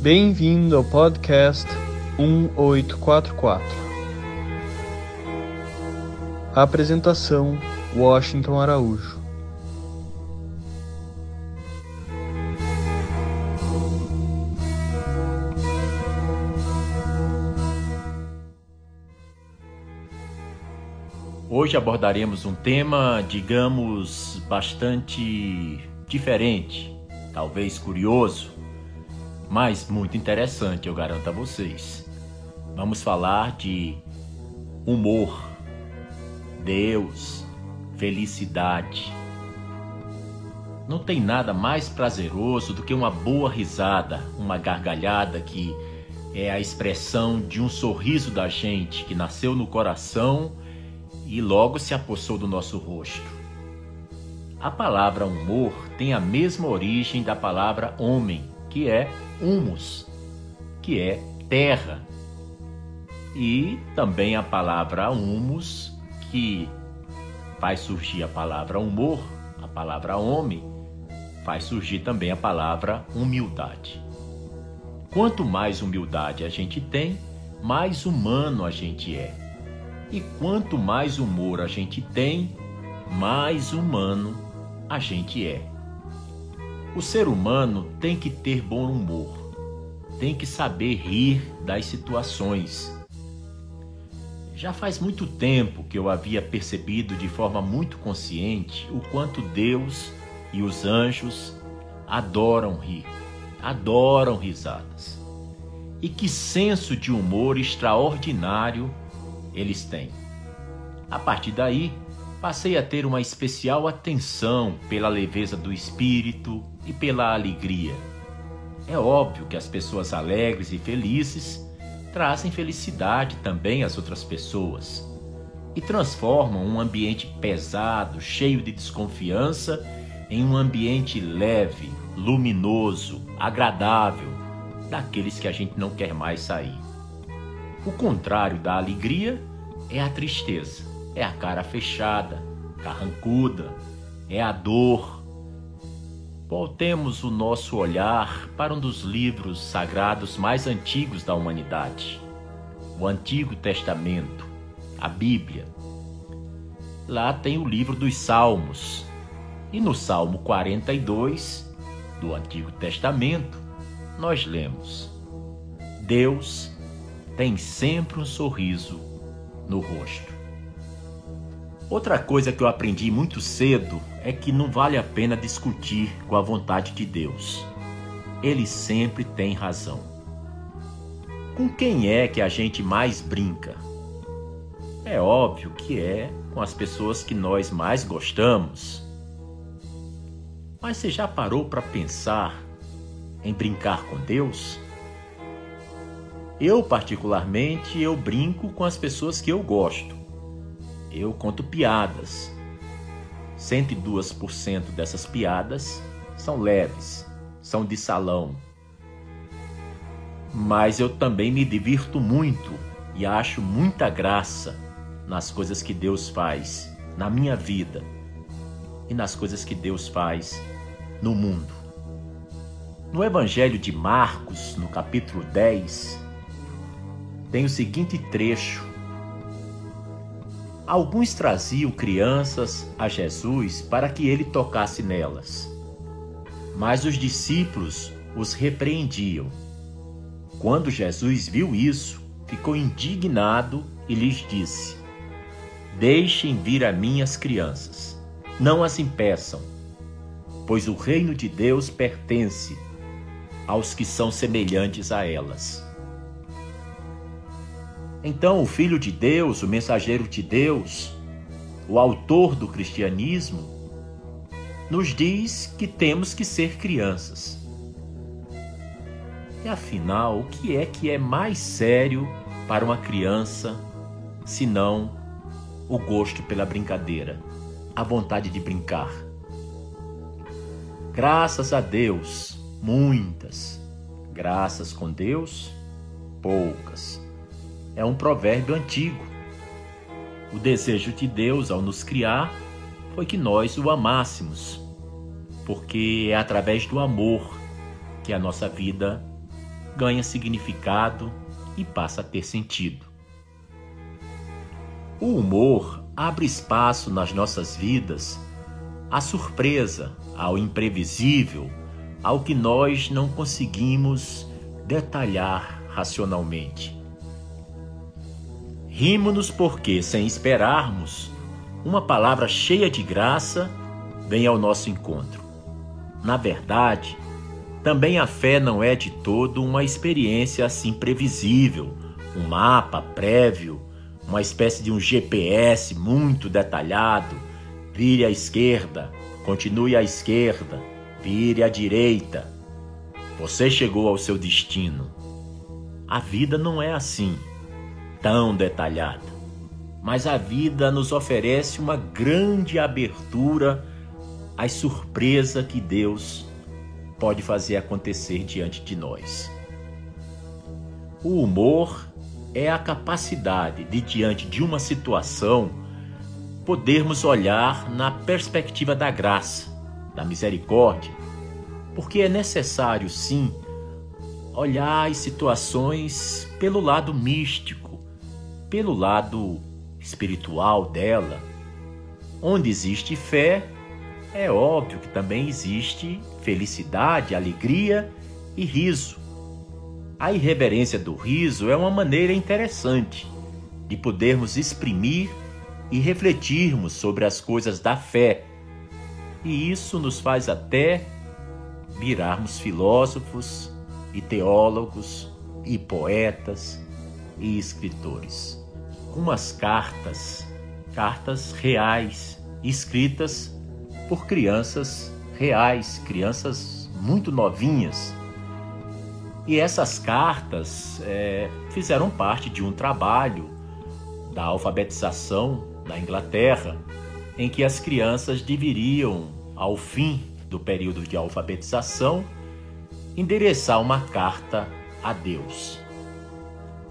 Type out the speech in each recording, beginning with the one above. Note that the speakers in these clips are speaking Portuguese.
Bem-vindo ao podcast 1844. Apresentação: Washington Araújo. Hoje abordaremos um tema, digamos, bastante diferente, talvez curioso, mas muito interessante, eu garanto a vocês. Vamos falar de humor, Deus, felicidade. Não tem nada mais prazeroso do que uma boa risada, uma gargalhada que é a expressão de um sorriso da gente que nasceu no coração e logo se apossou do nosso rosto. A palavra humor tem a mesma origem da palavra homem, que é humus, que é terra. E também a palavra humus, que faz surgir a palavra humor, a palavra homem, faz surgir também a palavra humildade. Quanto mais humildade a gente tem, mais humano a gente é. E quanto mais humor a gente tem, mais humano a gente é. O ser humano tem que ter bom humor, tem que saber rir das situações. Já faz muito tempo que eu havia percebido de forma muito consciente o quanto Deus e os anjos adoram rir, adoram risadas. E que senso de humor extraordinário eles têm. A partir daí, passei a ter uma especial atenção pela leveza do espírito e pela alegria. É óbvio que as pessoas alegres e felizes trazem felicidade também às outras pessoas e transformam um ambiente pesado, cheio de desconfiança, em um ambiente leve, luminoso, agradável, daqueles que a gente não quer mais sair. O contrário da alegria é a tristeza é a cara fechada, carrancuda, é a dor. Voltemos o nosso olhar para um dos livros sagrados mais antigos da humanidade, o Antigo Testamento, a Bíblia. Lá tem o livro dos Salmos, e no Salmo 42 do Antigo Testamento, nós lemos: Deus tem sempre um sorriso no rosto. Outra coisa que eu aprendi muito cedo é que não vale a pena discutir com a vontade de Deus. Ele sempre tem razão. Com quem é que a gente mais brinca? É óbvio que é com as pessoas que nós mais gostamos. Mas você já parou para pensar em brincar com Deus? Eu particularmente eu brinco com as pessoas que eu gosto eu conto piadas. 102% dessas piadas são leves, são de salão. Mas eu também me divirto muito e acho muita graça nas coisas que Deus faz na minha vida e nas coisas que Deus faz no mundo. No Evangelho de Marcos, no capítulo 10, tem o seguinte trecho Alguns traziam crianças a Jesus para que ele tocasse nelas. Mas os discípulos os repreendiam. Quando Jesus viu isso, ficou indignado e lhes disse: Deixem vir a mim as crianças, não as impeçam, pois o reino de Deus pertence aos que são semelhantes a elas. Então, o Filho de Deus, o mensageiro de Deus, o autor do cristianismo, nos diz que temos que ser crianças. E afinal, o que é que é mais sério para uma criança senão o gosto pela brincadeira, a vontade de brincar? Graças a Deus, muitas. Graças com Deus, poucas é um provérbio antigo. O desejo de Deus ao nos criar foi que nós o amássemos, porque é através do amor que a nossa vida ganha significado e passa a ter sentido. O humor abre espaço nas nossas vidas à surpresa, ao imprevisível, ao que nós não conseguimos detalhar racionalmente. Rimo-nos porque, sem esperarmos, uma palavra cheia de graça vem ao nosso encontro. Na verdade, também a fé não é de todo uma experiência assim previsível, um mapa prévio, uma espécie de um GPS muito detalhado. Vire à esquerda, continue à esquerda, vire à direita. Você chegou ao seu destino. A vida não é assim, tão detalhada. Mas a vida nos oferece uma grande abertura às surpresas que Deus pode fazer acontecer diante de nós. O humor é a capacidade de, diante de uma situação, podermos olhar na perspectiva da graça, da misericórdia, porque é necessário, sim, olhar as situações pelo lado místico, pelo lado espiritual dela. Onde existe fé, é óbvio que também existe felicidade, alegria e riso. A irreverência do riso é uma maneira interessante de podermos exprimir e refletirmos sobre as coisas da fé. E isso nos faz até virarmos filósofos e teólogos e poetas e escritores. Umas cartas, cartas reais, escritas por crianças reais, crianças muito novinhas. E essas cartas é, fizeram parte de um trabalho da alfabetização na Inglaterra, em que as crianças deveriam, ao fim do período de alfabetização, endereçar uma carta a Deus.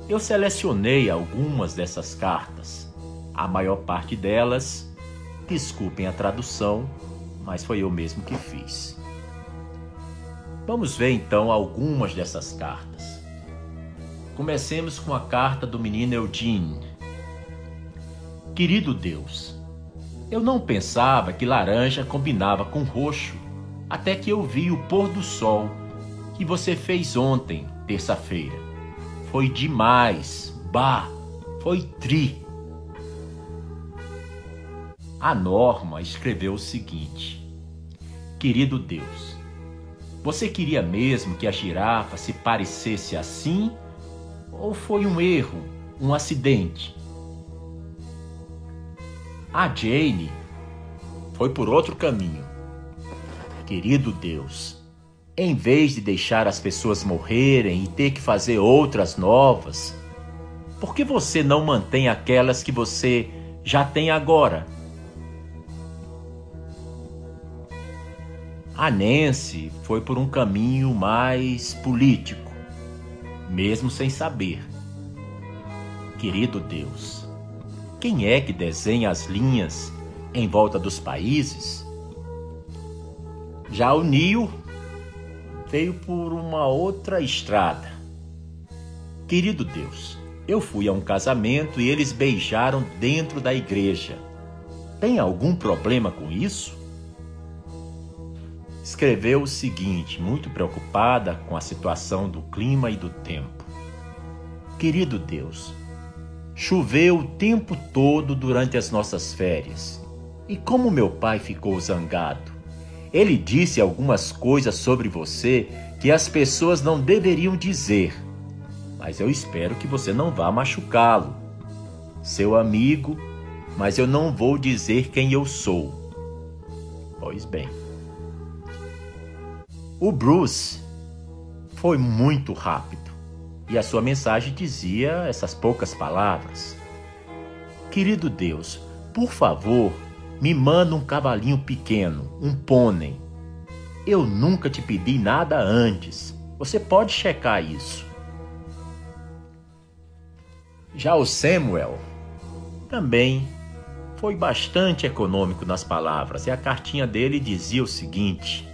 Eu selecionei algumas dessas cartas, a maior parte delas, desculpem a tradução, mas foi eu mesmo que fiz. Vamos ver então algumas dessas cartas. Comecemos com a carta do menino Eugene. Querido Deus, eu não pensava que laranja combinava com roxo até que eu vi o pôr do sol que você fez ontem, terça-feira. Foi demais, bah, foi tri. A Norma escreveu o seguinte: Querido Deus, você queria mesmo que a girafa se parecesse assim? Ou foi um erro, um acidente? A Jane foi por outro caminho. Querido Deus, em vez de deixar as pessoas morrerem e ter que fazer outras novas, por que você não mantém aquelas que você já tem agora? A Nancy foi por um caminho mais político, mesmo sem saber. Querido Deus, quem é que desenha as linhas em volta dos países? Já o Nil veio por uma outra estrada. Querido Deus, eu fui a um casamento e eles beijaram dentro da igreja. Tem algum problema com isso? escreveu o seguinte, muito preocupada com a situação do clima e do tempo: Querido Deus, choveu o tempo todo durante as nossas férias. E como meu pai ficou zangado? Ele disse algumas coisas sobre você que as pessoas não deveriam dizer, mas eu espero que você não vá machucá-lo. Seu amigo, mas eu não vou dizer quem eu sou. Pois bem. O Bruce foi muito rápido e a sua mensagem dizia essas poucas palavras: Querido Deus, por favor, me manda um cavalinho pequeno, um pônei. Eu nunca te pedi nada antes. Você pode checar isso. Já o Samuel também foi bastante econômico nas palavras e a cartinha dele dizia o seguinte: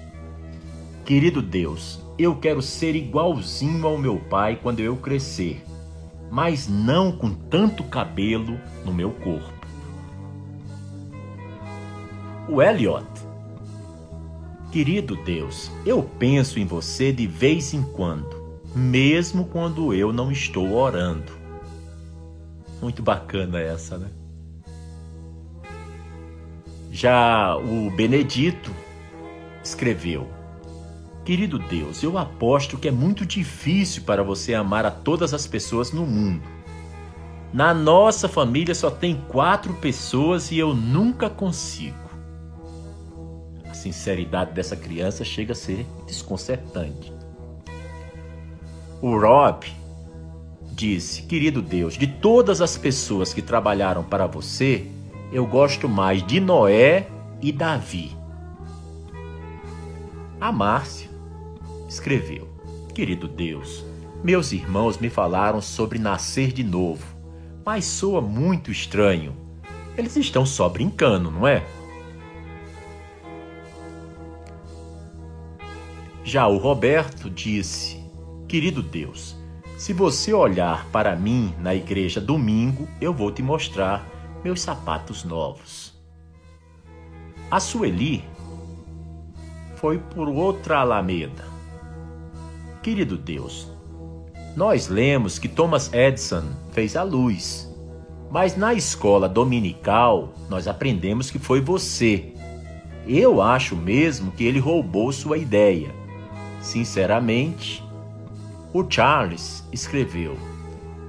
Querido Deus, eu quero ser igualzinho ao meu pai quando eu crescer, mas não com tanto cabelo no meu corpo. O Elliot. Querido Deus, eu penso em você de vez em quando, mesmo quando eu não estou orando. Muito bacana essa, né? Já o Benedito escreveu: Querido Deus, eu aposto que é muito difícil para você amar a todas as pessoas no mundo. Na nossa família só tem quatro pessoas e eu nunca consigo. Sinceridade dessa criança chega a ser desconcertante. O Rob disse: Querido Deus, de todas as pessoas que trabalharam para você, eu gosto mais de Noé e Davi. A Márcia escreveu: Querido Deus, meus irmãos me falaram sobre nascer de novo, mas soa muito estranho. Eles estão só brincando, não é? Já o Roberto disse: Querido Deus, se você olhar para mim na igreja domingo, eu vou te mostrar meus sapatos novos. A Sueli foi por outra alameda. Querido Deus, nós lemos que Thomas Edison fez a luz, mas na escola dominical nós aprendemos que foi você. Eu acho mesmo que ele roubou sua ideia. Sinceramente, o Charles escreveu: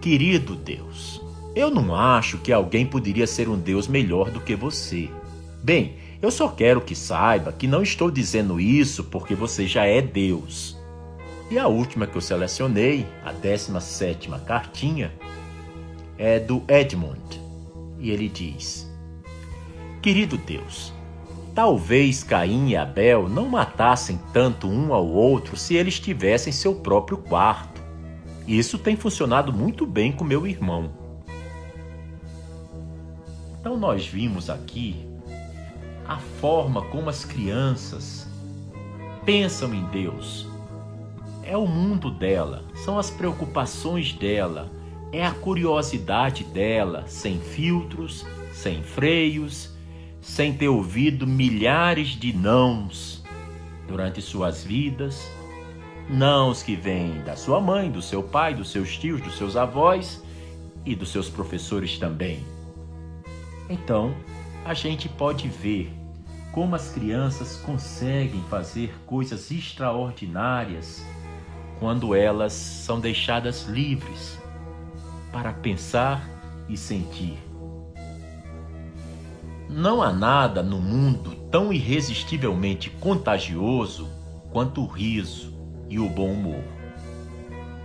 Querido Deus, eu não acho que alguém poderia ser um Deus melhor do que você. Bem, eu só quero que saiba que não estou dizendo isso porque você já é Deus. E a última que eu selecionei, a 17 cartinha, é do Edmund. E ele diz: Querido Deus, talvez Caim e Abel não matassem tanto um ao outro se eles tivessem seu próprio quarto. Isso tem funcionado muito bem com meu irmão. Então, nós vimos aqui a forma como as crianças pensam em Deus é o mundo dela, são as preocupações dela, é a curiosidade dela, sem filtros, sem freios, sem ter ouvido milhares de nãos durante suas vidas, nãos que vêm da sua mãe, do seu pai, dos seus tios, dos seus avós e dos seus professores também. Então, a gente pode ver como as crianças conseguem fazer coisas extraordinárias quando elas são deixadas livres para pensar e sentir. Não há nada no mundo tão irresistivelmente contagioso quanto o riso e o bom humor.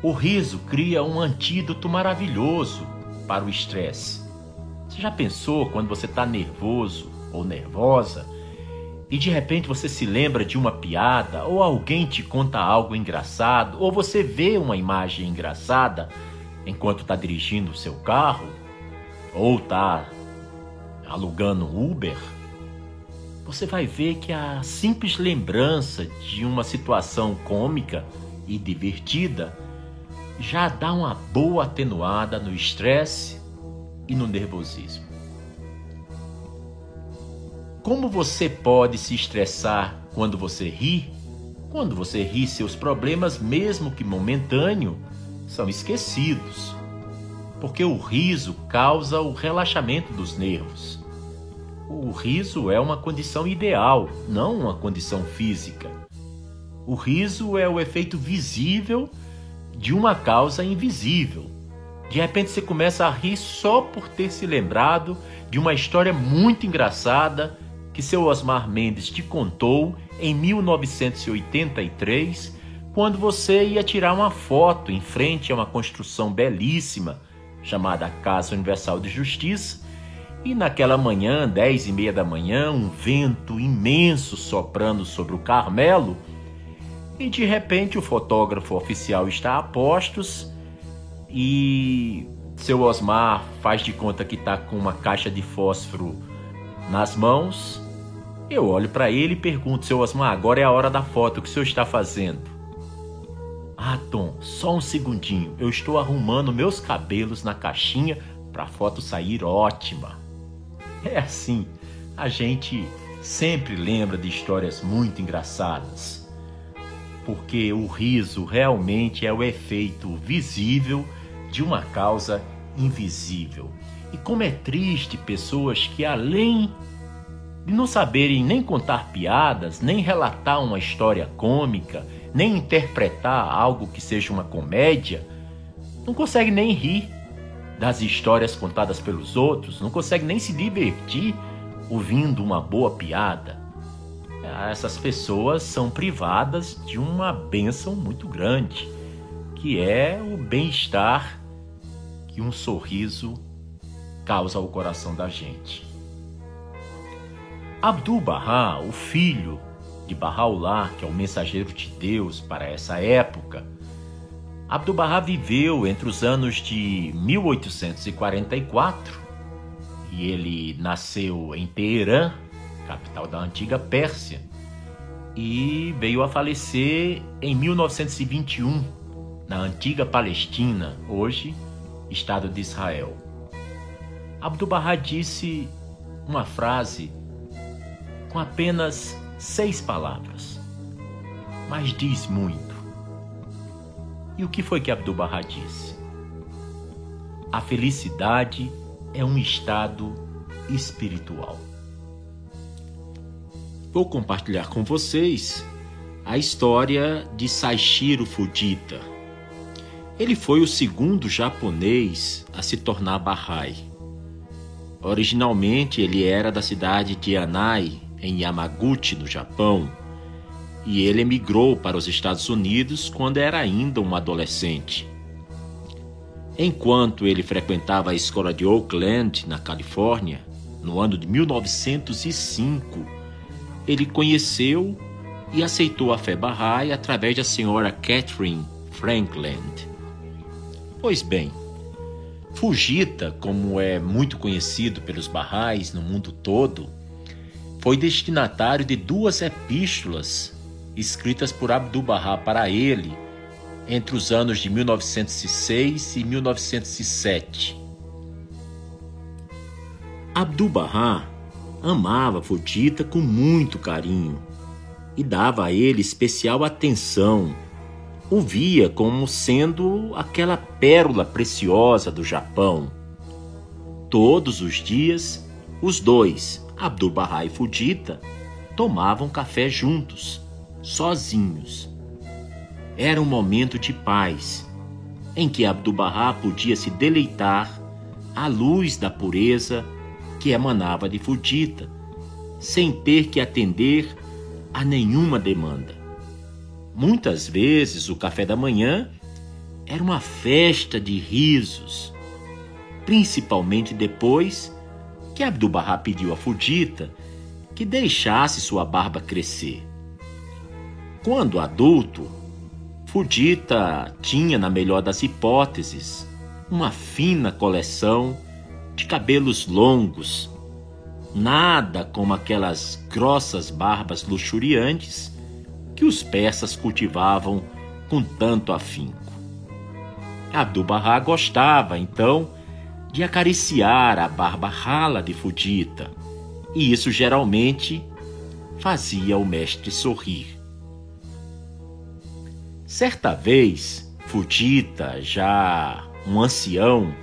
O riso cria um antídoto maravilhoso para o estresse. Você já pensou quando você está nervoso ou nervosa e de repente você se lembra de uma piada, ou alguém te conta algo engraçado, ou você vê uma imagem engraçada enquanto está dirigindo o seu carro, ou está alugando um Uber, você vai ver que a simples lembrança de uma situação cômica e divertida já dá uma boa atenuada no estresse e no nervosismo. Como você pode se estressar quando você ri? Quando você ri, seus problemas, mesmo que momentâneo, são esquecidos. Porque o riso causa o relaxamento dos nervos. O riso é uma condição ideal, não uma condição física. O riso é o efeito visível de uma causa invisível. De repente você começa a rir só por ter se lembrado de uma história muito engraçada que seu Osmar Mendes te contou em 1983, quando você ia tirar uma foto em frente a uma construção belíssima chamada Casa Universal de Justiça, e naquela manhã, dez e meia da manhã, um vento imenso soprando sobre o Carmelo, e de repente o fotógrafo oficial está a postos e seu Osmar faz de conta que está com uma caixa de fósforo nas mãos Eu olho para ele e pergunto, seu Osmar, agora é a hora da foto, o que o senhor está fazendo? Ah, Tom, só um segundinho, eu estou arrumando meus cabelos na caixinha para a foto sair ótima. É assim, a gente sempre lembra de histórias muito engraçadas, porque o riso realmente é o efeito visível de uma causa invisível. E como é triste pessoas que, além de não saberem nem contar piadas, nem relatar uma história cômica, nem interpretar algo que seja uma comédia, não conseguem nem rir das histórias contadas pelos outros, não conseguem nem se divertir ouvindo uma boa piada. Essas pessoas são privadas de uma bênção muito grande, que é o bem-estar que um sorriso causa ao coração da gente. Abdul-Bahá, o filho de Bahá'u'lláh, que é o mensageiro de Deus para essa época, Abdul-Bahá viveu entre os anos de 1844 e ele nasceu em Teherã, capital da antiga Pérsia, e veio a falecer em 1921 na antiga Palestina, hoje Estado de Israel. Abdul-Bahá disse uma frase com apenas seis palavras, mas diz muito. E o que foi que Abdu'l-Bahá disse? A felicidade é um estado espiritual. Vou compartilhar com vocês a história de Saishiro Fujita. Ele foi o segundo japonês a se tornar Bahá'í. Originalmente ele era da cidade de Anai, em Yamaguchi, no Japão, e ele emigrou para os Estados Unidos quando era ainda um adolescente. Enquanto ele frequentava a escola de Oakland, na Califórnia, no ano de 1905, ele conheceu e aceitou a fé Bahá'í através da senhora Catherine Franklin. Pois bem, Fujita, como é muito conhecido pelos Bahá'ís no mundo todo, foi destinatário de duas epístolas escritas por Abdu'l-Bahá para ele entre os anos de 1906 e 1907. Abdu'l-Bahá amava Fujita com muito carinho e dava a ele especial atenção. O via como sendo aquela pérola preciosa do Japão. Todos os dias, os dois, Abdu'l-Bahá e Fujita tomavam café juntos, sozinhos. Era um momento de paz, em que Abdu'l-Bahá podia se deleitar à luz da pureza que emanava de Fujita, sem ter que atender a nenhuma demanda. Muitas vezes o café da manhã era uma festa de risos, principalmente depois que Abdu'l-Bahá pediu a Fujita que deixasse sua barba crescer. Quando adulto, Fujita tinha, na melhor das hipóteses, uma fina coleção de cabelos longos, nada como aquelas grossas barbas luxuriantes que os persas cultivavam com tanto afinco. Abdu'l-Bahá gostava, então, de acariciar a barba rala de Fudita, e isso geralmente fazia o mestre sorrir. Certa vez, Fudita, já um ancião,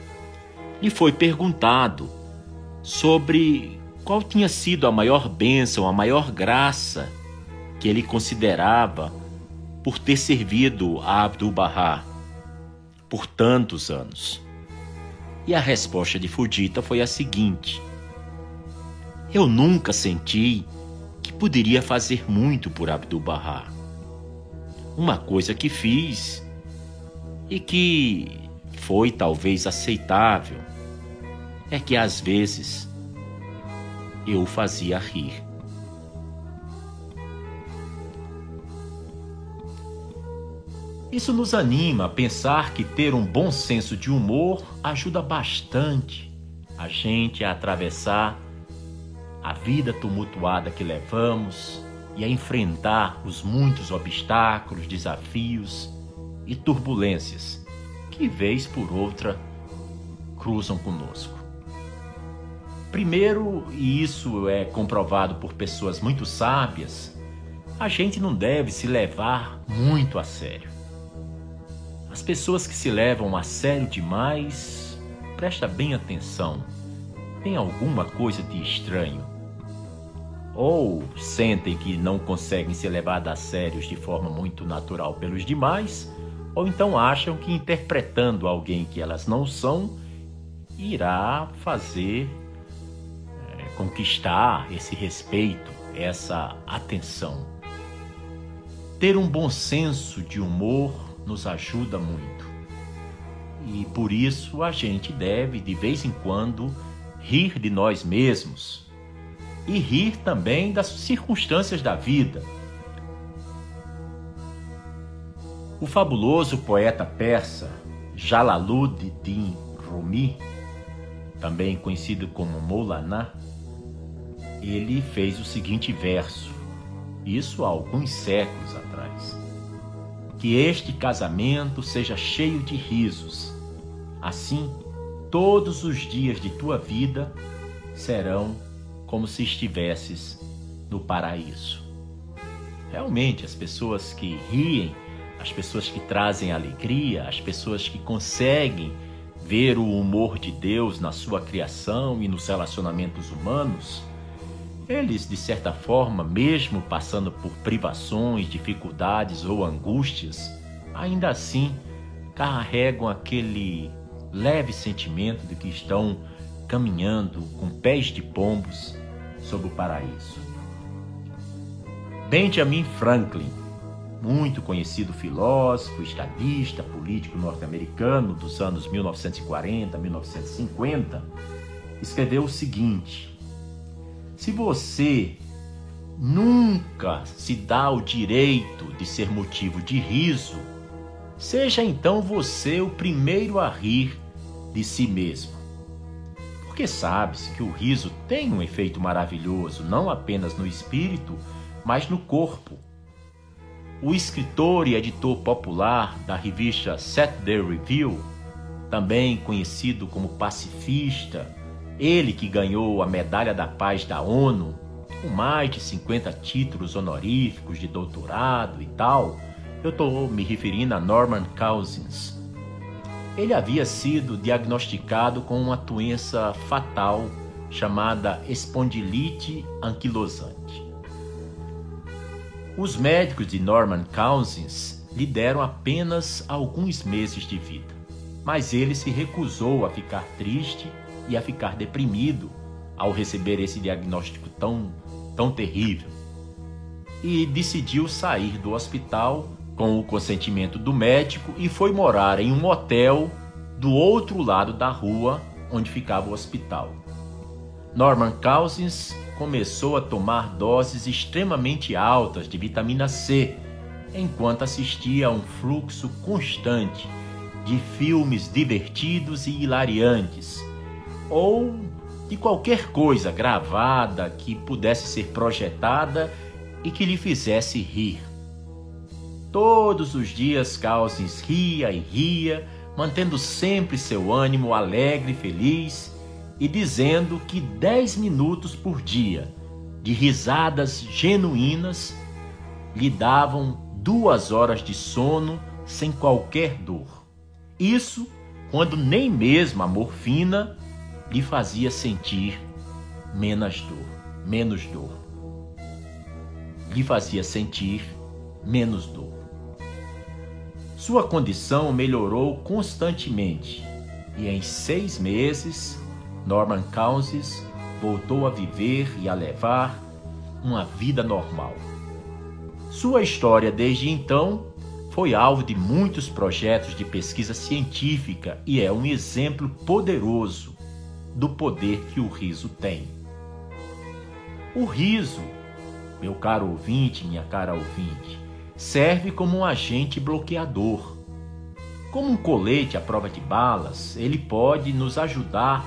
lhe foi perguntado sobre qual tinha sido a maior bênção, a maior graça que ele considerava por ter servido a Abdu'l-Bahá por tantos anos. E a resposta de Fujita foi a seguinte: Eu nunca senti que poderia fazer muito por Abdu'l-Bahá. Uma coisa que fiz e que foi talvez aceitável é que às vezes eu o fazia rir. Isso nos anima a pensar que ter um bom senso de humor ajuda bastante a gente a atravessar a vida tumultuada que levamos e a enfrentar os muitos obstáculos, desafios e turbulências que, vez por outra, cruzam conosco. Primeiro, e isso é comprovado por pessoas muito sábias, a gente não deve se levar muito a sério. As pessoas que se levam a sério demais, presta bem atenção, tem alguma coisa de estranho. Ou sentem que não conseguem ser levadas a sérios de forma muito natural pelos demais, ou então acham que interpretando alguém que elas não são, irá fazer é, conquistar esse respeito, essa atenção. Ter um bom senso de humor nos ajuda muito. E por isso a gente deve, de vez em quando, rir de nós mesmos e rir também das circunstâncias da vida. O fabuloso poeta persa Jalaluddin Rumi, também conhecido como Moulana, ele fez o seguinte verso, isso há alguns séculos atrás. Que este casamento seja cheio de risos. Assim, todos os dias de tua vida serão como se estivesses no paraíso. Realmente, as pessoas que riem, as pessoas que trazem alegria, as pessoas que conseguem ver o humor de Deus na sua criação e nos relacionamentos humanos, eles, de certa forma, mesmo passando por privações, dificuldades ou angústias, ainda assim carregam aquele leve sentimento de que estão caminhando com pés de pombos sobre o paraíso. Benjamin Franklin, muito conhecido filósofo, estadista, político norte-americano dos anos 1940 a 1950, escreveu o seguinte: se você nunca se dá o direito de ser motivo de riso, seja então você o primeiro a rir de si mesmo. Porque sabe-se que o riso tem um efeito maravilhoso, não apenas no espírito, mas no corpo. O escritor e editor popular da revista Saturday Review, também conhecido como pacifista, ele que ganhou a Medalha da Paz da ONU, com mais de 50 títulos honoríficos de doutorado e tal, eu estou me referindo a Norman Cousins. Ele havia sido diagnosticado com uma doença fatal chamada espondilite anquilosante. Os médicos de Norman Cousins lhe deram apenas alguns meses de vida, mas ele se recusou a ficar triste e a ficar deprimido ao receber esse diagnóstico tão, tão terrível. E decidiu sair do hospital com o consentimento do médico e foi morar em um hotel do outro lado da rua onde ficava o hospital. Norman Cousins começou a tomar doses extremamente altas de vitamina C enquanto assistia a um fluxo constante de filmes divertidos e hilariantes ou de qualquer coisa gravada que pudesse ser projetada e que lhe fizesse rir. Todos os dias Cousins ria e ria, mantendo sempre seu ânimo alegre e feliz e dizendo que dez minutos por dia de risadas genuínas lhe davam duas horas de sono sem qualquer dor. Isso quando nem mesmo a morfina lhe fazia sentir menos dor, menos dor. Lhe fazia sentir menos dor. Sua condição melhorou constantemente e em seis meses Norman Cousins voltou a viver e a levar uma vida normal. Sua história desde então foi alvo de muitos projetos de pesquisa científica e é um exemplo poderoso do poder que o riso tem. O riso, meu caro ouvinte, minha cara ouvinte, serve como um agente bloqueador. Como um colete à prova de balas, ele pode nos ajudar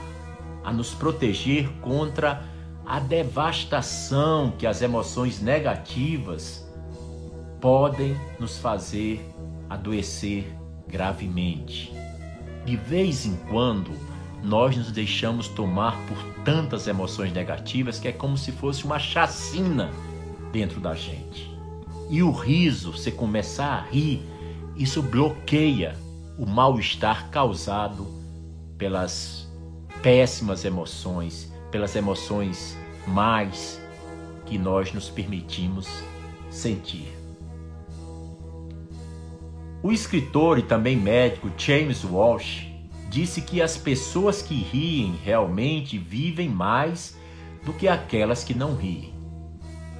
a nos proteger contra a devastação que as emoções negativas podem nos fazer adoecer gravemente. De vez em quando, nós nos deixamos tomar por tantas emoções negativas que é como se fosse uma chacina dentro da gente. E o riso, você começar a rir, isso bloqueia o mal-estar causado pelas péssimas emoções, pelas emoções mais que nós nos permitimos sentir. O escritor e também médico James Walsh disse que as pessoas que riem realmente vivem mais do que aquelas que não riem.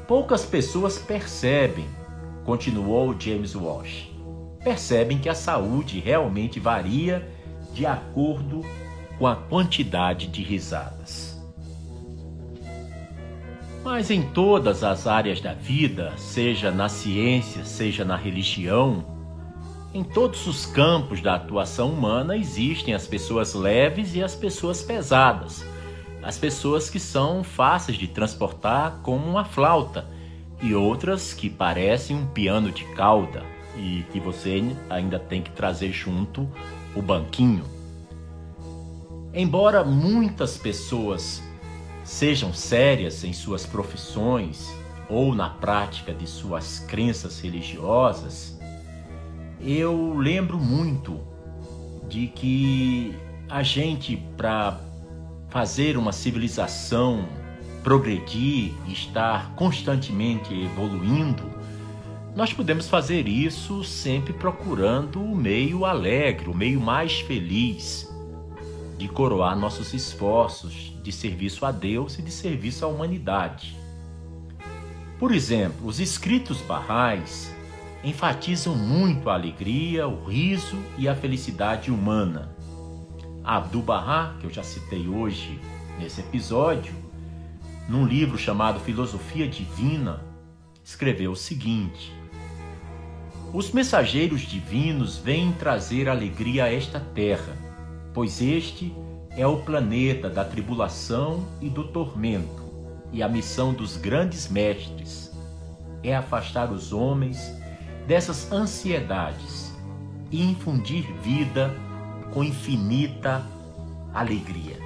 Poucas pessoas percebem, continuou James Walsh, percebem que a saúde realmente varia de acordo com a quantidade de risadas. Mas em todas as áreas da vida, seja na ciência, seja na religião, em todos os campos da atuação humana existem as pessoas leves e as pessoas pesadas. As pessoas que são fáceis de transportar como uma flauta e outras que parecem um piano de cauda e que você ainda tem que trazer junto o banquinho. Embora muitas pessoas sejam sérias em suas profissões ou na prática de suas crenças religiosas, eu lembro muito de que a gente, para fazer uma civilização progredir estar constantemente evoluindo, nós podemos fazer isso sempre procurando o meio alegre, o meio mais feliz de coroar nossos esforços de serviço a Deus e de serviço à humanidade. Por exemplo, os escritos barrais enfatizam muito a alegria, o riso e a felicidade humana. Abdu'l-Bahá, que eu já citei hoje nesse episódio, num livro chamado Filosofia Divina, escreveu o seguinte: Os mensageiros divinos vêm trazer alegria a esta terra, pois este é o planeta da tribulação e do tormento, e a missão dos grandes mestres é afastar os homens dessas ansiedades e infundir vida com infinita alegria.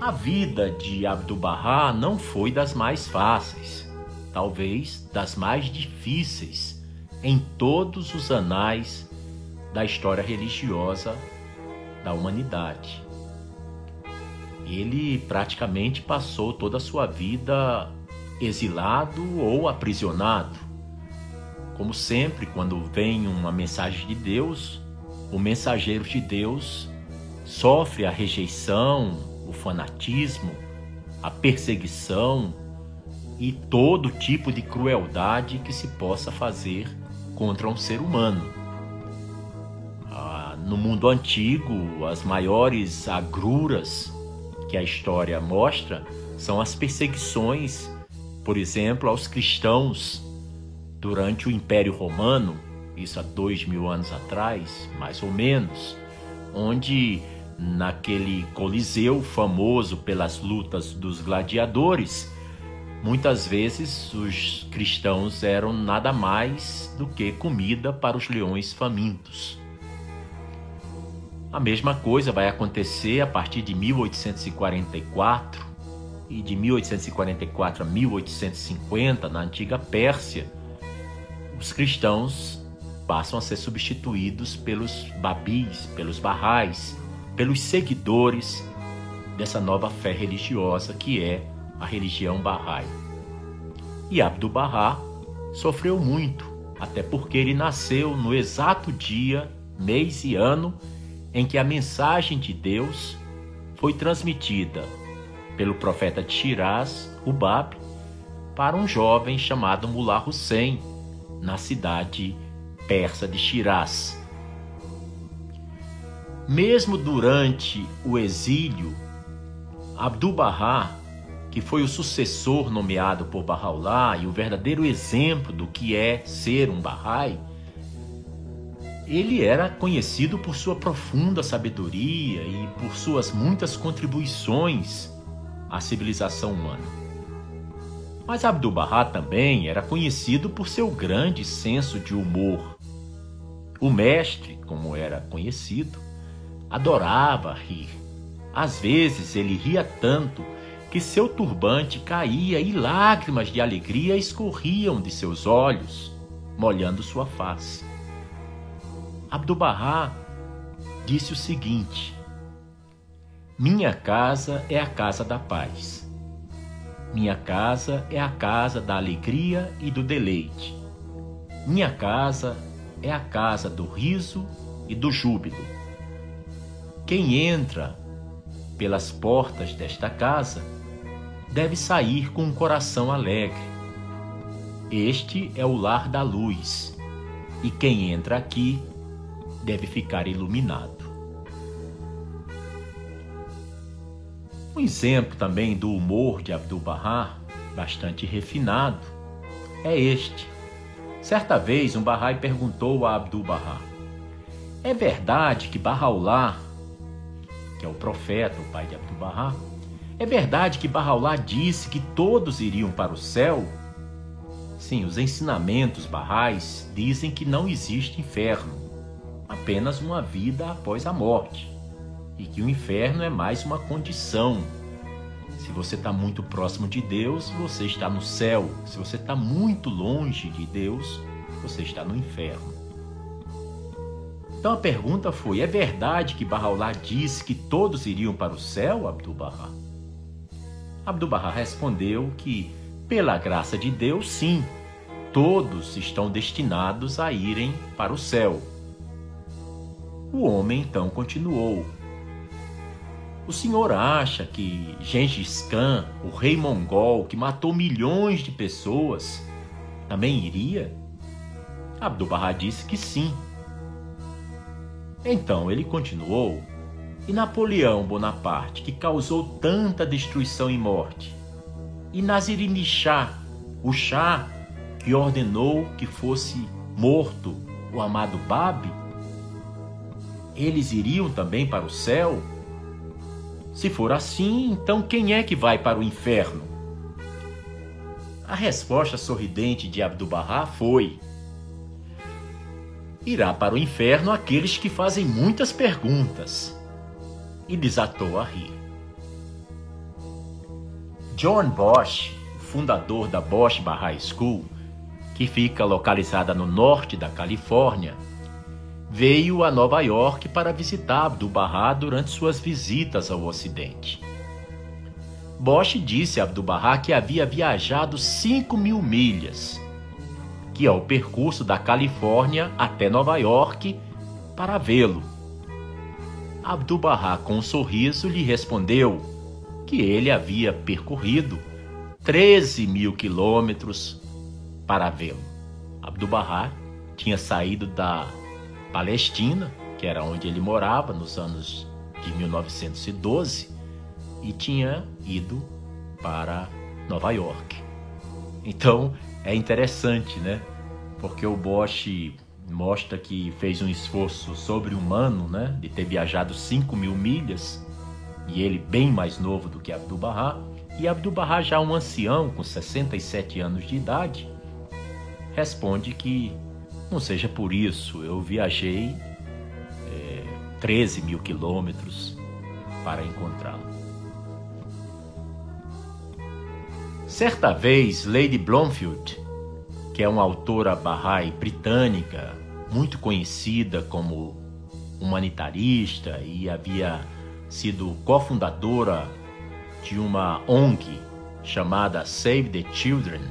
A vida de Abdu'l-Bahá não foi das mais fáceis, talvez das mais difíceis em todos os anais da história religiosa da humanidade. Ele praticamente passou toda a sua vida exilado ou aprisionado como sempre, quando vem uma mensagem de Deus, o mensageiro de Deus sofre a rejeição, o fanatismo, a perseguição e todo tipo de crueldade que se possa fazer contra um ser humano. Ah, no mundo antigo, as maiores agruras que a história mostra são as perseguições, por exemplo, aos cristãos durante o Império Romano, isso há dois mil anos atrás, mais ou menos, onde naquele Coliseu famoso pelas lutas dos gladiadores, muitas vezes os cristãos eram nada mais do que comida para os leões famintos. A mesma coisa vai acontecer a partir de 1844 e de 1844 a 1850 na antiga Pérsia os cristãos passam a ser substituídos pelos babis, pelos barrais, pelos seguidores dessa nova fé religiosa que é a religião Bahá'í. E Abdu'l-Bahá sofreu muito, até porque ele nasceu no exato dia, mês e ano em que a mensagem de Deus foi transmitida pelo profeta Shiraz, o Bab, para um jovem chamado Mullah Hussein, na cidade persa de Shiraz. Mesmo durante o exílio, Abdu'l-Bahá, que foi o sucessor nomeado por Bahá'u'lláh e o verdadeiro exemplo do que é ser um Bahá'í, ele era conhecido por sua profunda sabedoria e por suas muitas contribuições a civilização humana. Mas Abdu'l-Bahá também era conhecido por seu grande senso de humor. O mestre, como era conhecido, adorava rir. Às vezes ele ria tanto que seu turbante caía e lágrimas de alegria escorriam de seus olhos, molhando sua face. Abdu'l-Bahá disse o seguinte: Minha casa é a casa da paz. Minha casa é a casa da alegria e do deleite. Minha casa é a casa do riso e do júbilo. Quem entra pelas portas desta casa deve sair com um coração alegre. Este é o lar da luz, e quem entra aqui deve ficar iluminado. Um exemplo também do humor de Abdu'l-Bahá, bastante refinado, é este. Certa vez um Bahá'í perguntou a Abdu'l-Bahá: É verdade que Bahá'u'lláh, que é o profeta, o pai de Abdu'l-Bahá, é verdade que Bahá'u'lláh disse que todos iriam para o céu? Sim, os ensinamentos barrais dizem que não existe inferno, apenas uma vida após a morte, e que o inferno é mais uma condição. Se você está muito próximo de Deus, você está no céu. Se você está muito longe de Deus, você está no inferno. Então a pergunta foi: é verdade que Bahá'u'lláh disse que todos iriam para o céu, Abdu'l-Bahá? Abdu'l-Bahá respondeu que, pela graça de Deus, sim, todos estão destinados a irem para o céu. O homem então continuou: O senhor acha que Gengis Khan, o rei mongol que matou milhões de pessoas, também iria? Abdu'l-Bahá disse que sim. Então ele continuou e Napoleão Bonaparte, que causou tanta destruição e morte? E Nazirini Shah, o Shah que ordenou que fosse morto o amado Babi? Eles iriam também para o céu? Se for assim, então quem é que vai para o inferno? A resposta sorridente de Abdu'l-Bahá foi: Irá para o inferno aqueles que fazem muitas perguntas e desatou a rir. John Bosch, fundador da Bosch High School, que fica localizada no norte da Califórnia, veio a Nova York para visitar Abdu'l-Bahá durante suas visitas ao Ocidente. Bosch disse a Abdu'l-Bahá que havia viajado 5 mil milhas, é o percurso da Califórnia até Nova York, para vê-lo Abdu'l-Bahá, com um sorriso, lhe respondeu que ele havia percorrido 13 mil quilômetros para vê-lo. Abdu'l-Bahá tinha saído da Palestina, que era onde ele morava nos anos de 1912, e tinha ido para Nova York. Então é interessante, né? Porque o Bosch mostra que fez um esforço sobre-humano, né, de ter viajado 5 mil milhas, e ele bem mais novo do que Abdu'l-Bahá, e Abdu'l-Bahá já um ancião com 67 anos de idade, responde que não seja por isso, eu viajei é, 13 mil quilômetros para encontrá-lo. Certa vez, Lady Blomfield que é uma autora Bahá'í britânica, muito conhecida como humanitarista e havia sido cofundadora de uma ONG chamada Save the Children,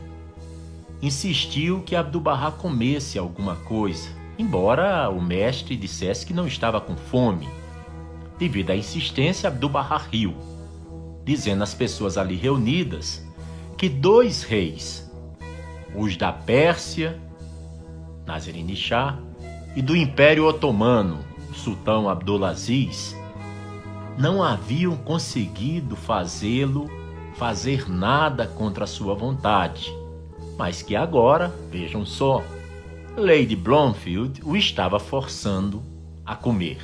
insistiu que Abdu'l-Bahá comesse alguma coisa, embora o mestre dissesse que não estava com fome. Devido à insistência, Abdu'l-Bahá riu, dizendo às pessoas ali reunidas que dois reis os da Pérsia, Nazarini Shah, e do Império Otomano, sultão Abdulaziz, não haviam conseguido fazê-lo fazer nada contra a sua vontade, mas que agora, vejam só, Lady Blomfield o estava forçando a comer.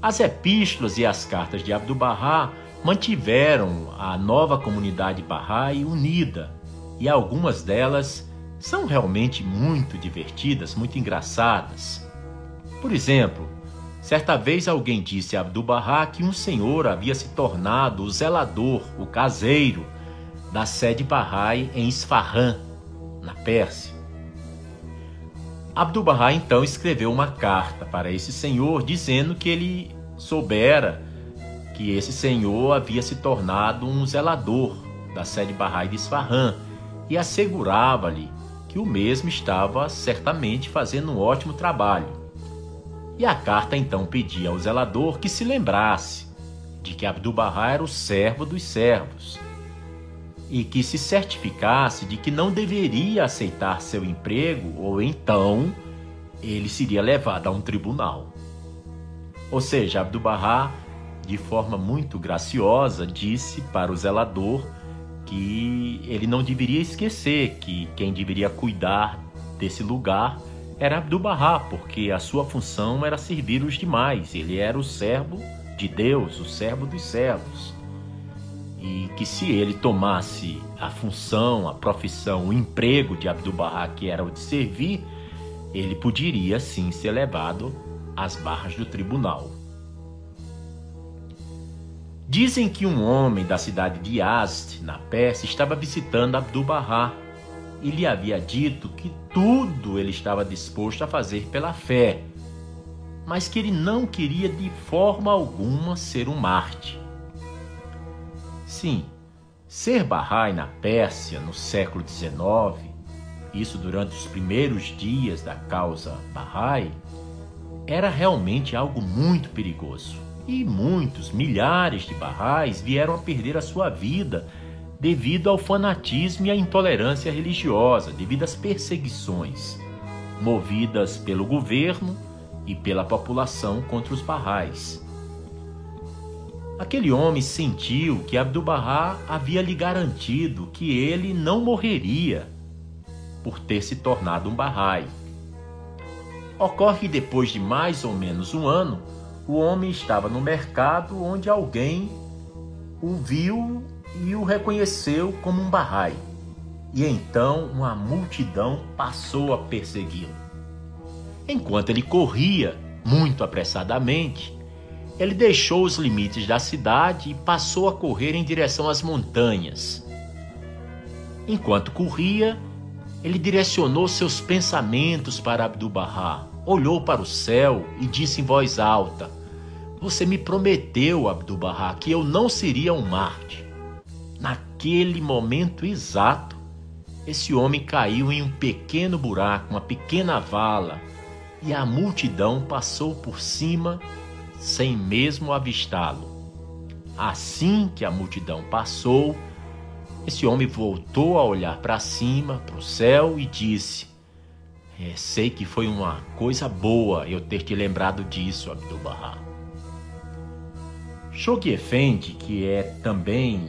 As epístolas e as cartas de Abdu'l-Bahá mantiveram a nova comunidade Bahá'í unida e algumas delas são realmente muito divertidas, muito engraçadas. Por exemplo, certa vez alguém disse a Abdu'l-Bahá que um senhor havia se tornado o zelador, o caseiro, da sede Bahá'í em Isfahan, na Pérsia. Abdu'l-Bahá então escreveu uma carta para esse senhor dizendo que ele soubera que esse senhor havia se tornado um zelador da sede Bahá'í de Isfahan e assegurava-lhe que o mesmo estava certamente fazendo um ótimo trabalho. E a carta então pedia ao zelador que se lembrasse de que Abdu'l-Bahá era o servo dos servos e que se certificasse de que não deveria aceitar seu emprego ou então ele seria levado a um tribunal. Ou seja, Abdu'l-Bahá, de forma muito graciosa, disse para o zelador que ele não deveria esquecer que quem deveria cuidar desse lugar era Abdu'l-Bahá, porque a sua função era servir os demais. Ele era o servo de Deus, o servo dos servos. E que se ele tomasse a função, a profissão, o emprego de Abdu'l-Bahá, que era o de servir, ele poderia sim ser levado às barras do tribunal. Dizem que um homem da cidade de Yazd, na Pérsia, estava visitando Abdu'l-Bahá e lhe havia dito que tudo ele estava disposto a fazer pela fé, mas que ele não queria de forma alguma ser um Marte. Sim, ser Bahá'í na Pérsia no século XIX, isso durante os primeiros dias da causa Bahá'í, era realmente algo muito perigoso. E muitos, milhares de barrais vieram a perder a sua vida devido ao fanatismo e à intolerância religiosa, devido às perseguições movidas pelo governo e pela população contra os barrais. Aquele homem sentiu que Abdu'l-Bahá havia lhe garantido que ele não morreria por ter se tornado um Bahá'í. Ocorre que depois de mais ou menos um ano, o homem estava no mercado onde alguém o viu e o reconheceu como um Bahá'í. E então uma multidão passou a persegui-lo. Enquanto ele corria muito apressadamente, ele deixou os limites da cidade e passou a correr em direção às montanhas. Enquanto corria, ele direcionou seus pensamentos para Abdu'l-Bahá, olhou para o céu e disse em voz alta: Você me prometeu, Abdu'l-Bahá, que eu não seria um Marte. Naquele momento exato, esse homem caiu em um pequeno buraco, uma pequena vala, e a multidão passou por cima sem mesmo avistá-lo. Assim que a multidão passou, esse homem voltou a olhar para cima, para o céu e disse: é, Sei que foi uma coisa boa eu ter te lembrado disso, Abdu'l-Bahá. Shoghi Effendi, que é também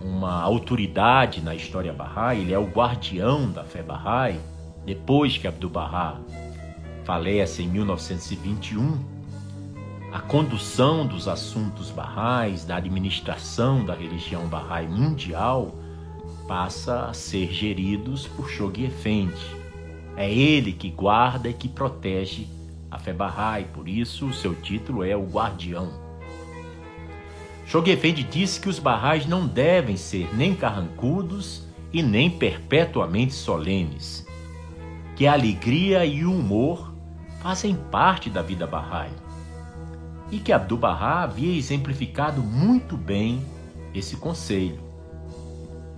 uma autoridade na história Bahá'í, ele é o guardião da fé Bahá'í, depois que Abdu'l-Bahá falece em 1921, a condução dos assuntos barrais, da administração da religião barrai mundial, passa a ser geridos por Shoghi Effendi. É ele que guarda e que protege a fé barrai, por isso o seu título é o Guardião. Shoghi Effendi disse que os barrais não devem ser nem carrancudos e nem perpetuamente solenes, que a alegria e o humor fazem parte da vida barrai e que Abdu'l-Bahá havia exemplificado muito bem esse conselho.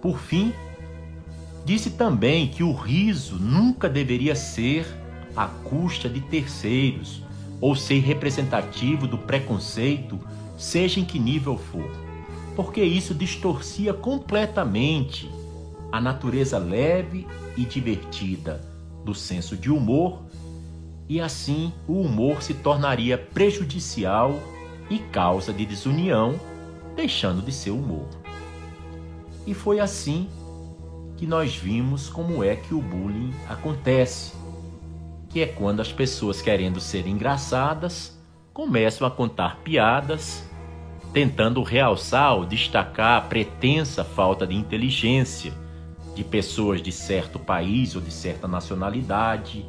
Por fim, disse também que o riso nunca deveria ser à custa de terceiros ou ser representativo do preconceito, seja em que nível for, porque isso distorcia completamente a natureza leve e divertida do senso de humor e assim o humor se tornaria prejudicial e causa de desunião, deixando de ser humor. E foi assim que nós vimos como é que o bullying acontece, que é quando as pessoas querendo ser engraçadas começam a contar piadas tentando realçar ou destacar a pretensa falta de inteligência de pessoas de certo país ou de certa nacionalidade,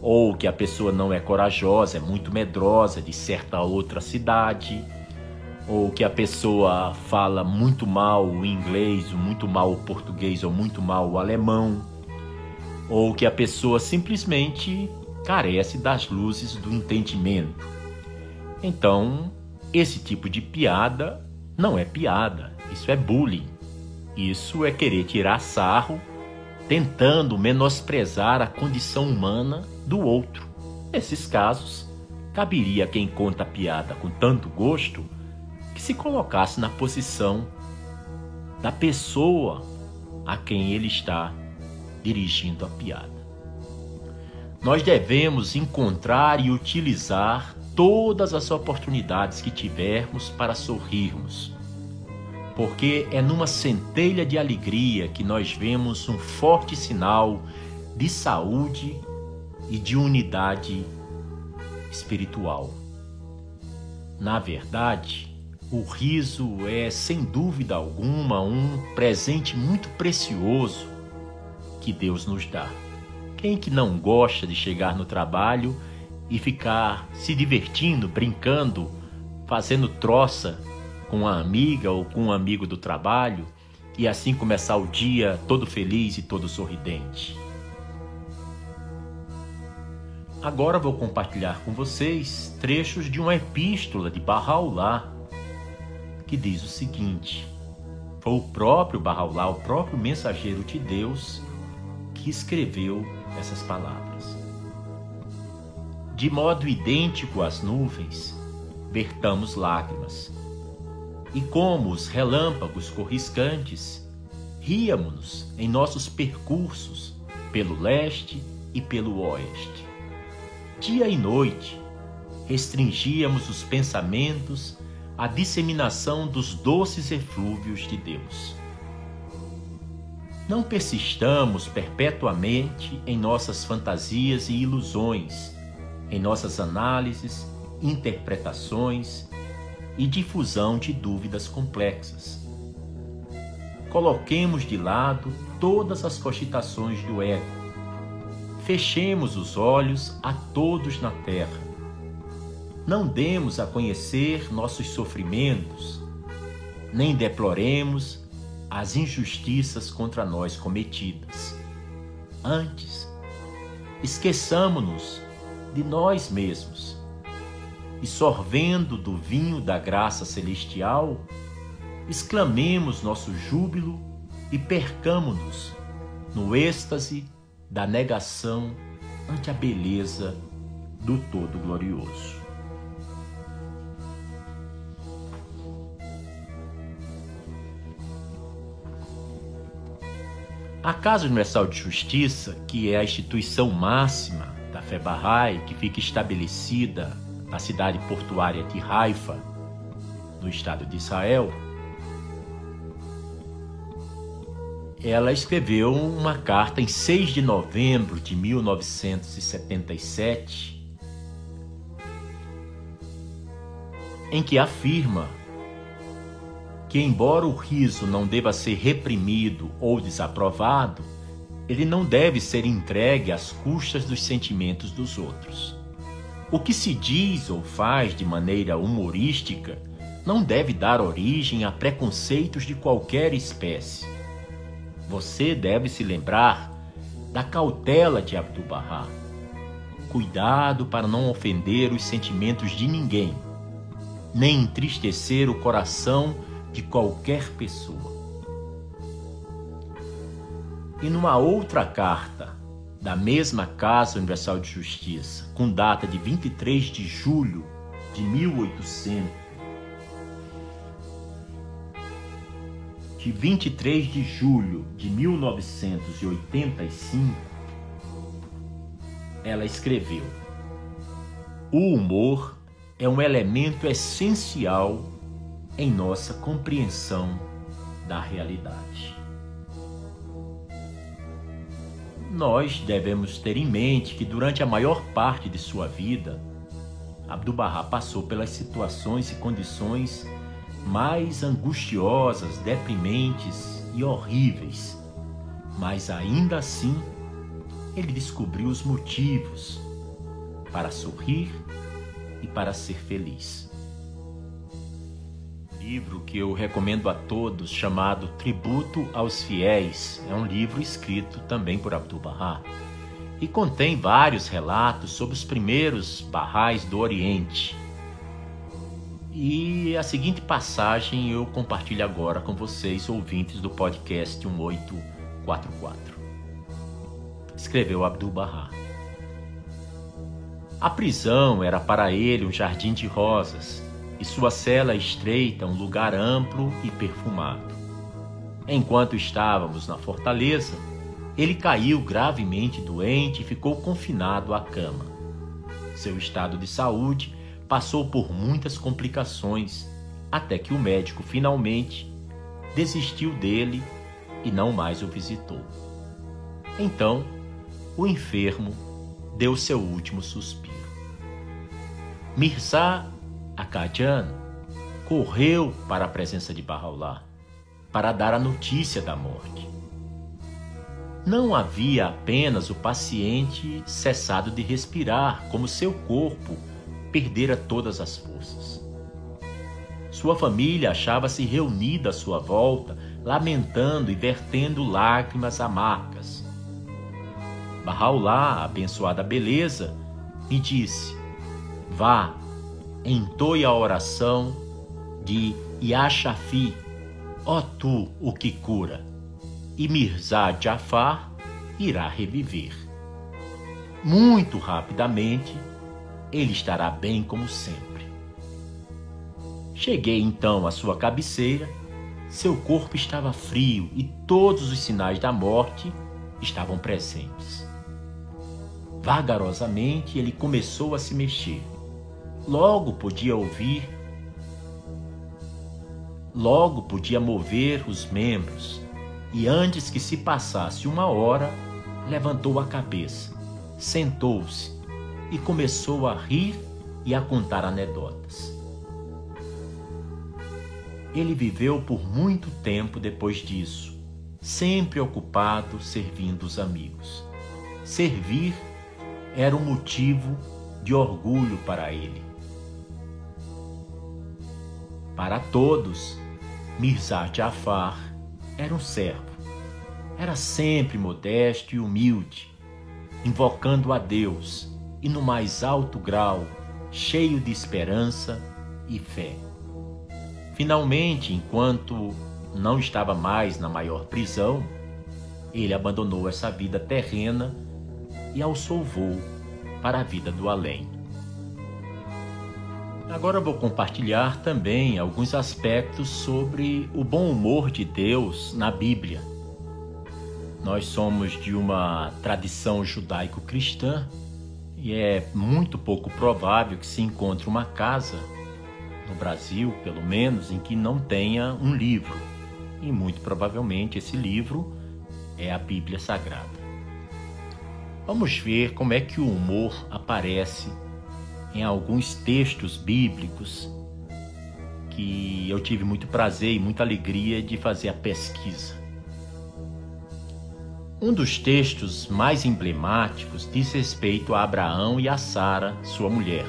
ou que a pessoa não é corajosa, é muito medrosa de certa outra cidade, ou que a pessoa fala muito mal o inglês, muito mal o português ou muito mal o alemão, ou que a pessoa simplesmente carece das luzes do entendimento. Então, esse tipo de piada não é piada, isso é bullying. Isso é querer tirar sarro, tentando menosprezar a condição humana do outro. Nesses casos, caberia a quem conta a piada com tanto gosto que se colocasse na posição da pessoa a quem ele está dirigindo a piada. Nós devemos encontrar e utilizar todas as oportunidades que tivermos para sorrirmos, porque é numa centelha de alegria que nós vemos um forte sinal de saúde e de unidade espiritual. Na verdade, o riso é, sem dúvida alguma, um presente muito precioso que Deus nos dá. Quem que não gosta de chegar no trabalho e ficar se divertindo, brincando, fazendo troça com uma amiga ou com um amigo do trabalho e assim começar o dia todo feliz e todo sorridente. Agora vou compartilhar com vocês trechos de uma epístola de Barraulá que diz o seguinte: Foi o próprio Barraulá, o próprio mensageiro de Deus, que escreveu essas palavras. De modo idêntico às nuvens, vertamos lágrimas. E como os relâmpagos corriscantes, ríamos-nos em nossos percursos pelo leste e pelo oeste. Dia e noite, restringíamos os pensamentos à disseminação dos doces eflúvios de Deus. Não persistamos perpetuamente em nossas fantasias e ilusões em nossas análises, interpretações e difusão de dúvidas complexas. Coloquemos de lado todas as cogitações do ego. Fechemos os olhos a todos na terra. Não demos a conhecer nossos sofrimentos, nem deploremos as injustiças contra nós cometidas. Antes, esqueçamos-nos de nós mesmos. E sorvendo do vinho da graça celestial, exclamemos nosso júbilo e percamo-nos no êxtase da negação ante a beleza do Todo-Glorioso. A Casa Universal de Justiça, que é a instituição máxima da Bahá'í, que fica estabelecida na cidade portuária de Haifa, no estado de Israel, ela escreveu uma carta em 6 de novembro de 1977, em que afirma que, embora o riso não deva ser reprimido ou desaprovado, ele não deve ser entregue às custas dos sentimentos dos outros. O que se diz ou faz de maneira humorística não deve dar origem a preconceitos de qualquer espécie. Você deve se lembrar da cautela de Abdu'l-Bahá. Cuidado para não ofender os sentimentos de ninguém, nem entristecer o coração de qualquer pessoa. E numa outra carta da mesma Casa Universal de Justiça, com data de 23 de julho de 1800, de 23 de julho de 1985, ela escreveu: O humor é um elemento essencial em nossa compreensão da realidade. nós devemos ter em mente que durante a maior parte de sua vida, Abdu'l-Bahá passou pelas situações e condições mais angustiosas, deprimentes e horríveis. Mas ainda assim, ele descobriu os motivos para sorrir e para ser feliz. Livro que eu recomendo a todos, chamado Tributo aos Fiéis, é um livro escrito também por Abdu'l-Bahá e contém vários relatos sobre os primeiros barrais do Oriente. E a seguinte passagem eu compartilho agora com vocês, ouvintes do podcast 1844. Escreveu Abdu'l-Bahá. A prisão era para ele um jardim de rosas e sua cela estreita um lugar amplo e perfumado. Enquanto estávamos na fortaleza, ele caiu gravemente doente e ficou confinado à cama. Seu estado de saúde passou por muitas complicações até que o médico finalmente desistiu dele e não mais o visitou. Então, o enfermo deu seu último suspiro. Mirza Akadjan correu para a presença de Bahá'u'lláh para dar a notícia da morte. Não havia apenas o paciente cessado de respirar, como seu corpo perdera todas as forças. Sua família achava-se reunida à sua volta, lamentando e vertendo lágrimas amargas. Bahá'u'lláh, abençoada beleza, me disse: Vá, entoie a oração de Yashafi, ó tu o que cura, e Mirza Jafar irá reviver. Muito rapidamente, ele estará bem como sempre. Cheguei então à sua cabeceira, seu corpo estava frio e todos os sinais da morte estavam presentes. Vagarosamente ele começou a se mexer. Logo podia ouvir, logo podia mover os membros, e antes que se passasse uma hora, levantou a cabeça, sentou-se e começou a rir e a contar anedotas. Ele viveu por muito tempo depois disso, sempre ocupado servindo os amigos. Servir era um motivo de orgulho para ele. Para todos, Mirza Jafar era um servo. Era sempre modesto e humilde, invocando a Deus e no mais alto grau, cheio de esperança e fé. Finalmente, enquanto não estava mais na maior prisão, ele abandonou essa vida terrena e alçou voo para a vida do além. Agora vou compartilhar também alguns aspectos sobre o bom humor de Deus na Bíblia. Nós somos de uma tradição judaico-cristã e é muito pouco provável que se encontre uma casa, no Brasil pelo menos, em que não tenha um livro. E muito provavelmente esse livro é a Bíblia Sagrada. Vamos ver como é que o humor aparece em alguns textos bíblicos que eu tive muito prazer e muita alegria de fazer a pesquisa. Um dos textos mais emblemáticos diz respeito a Abraão e a Sara, sua mulher.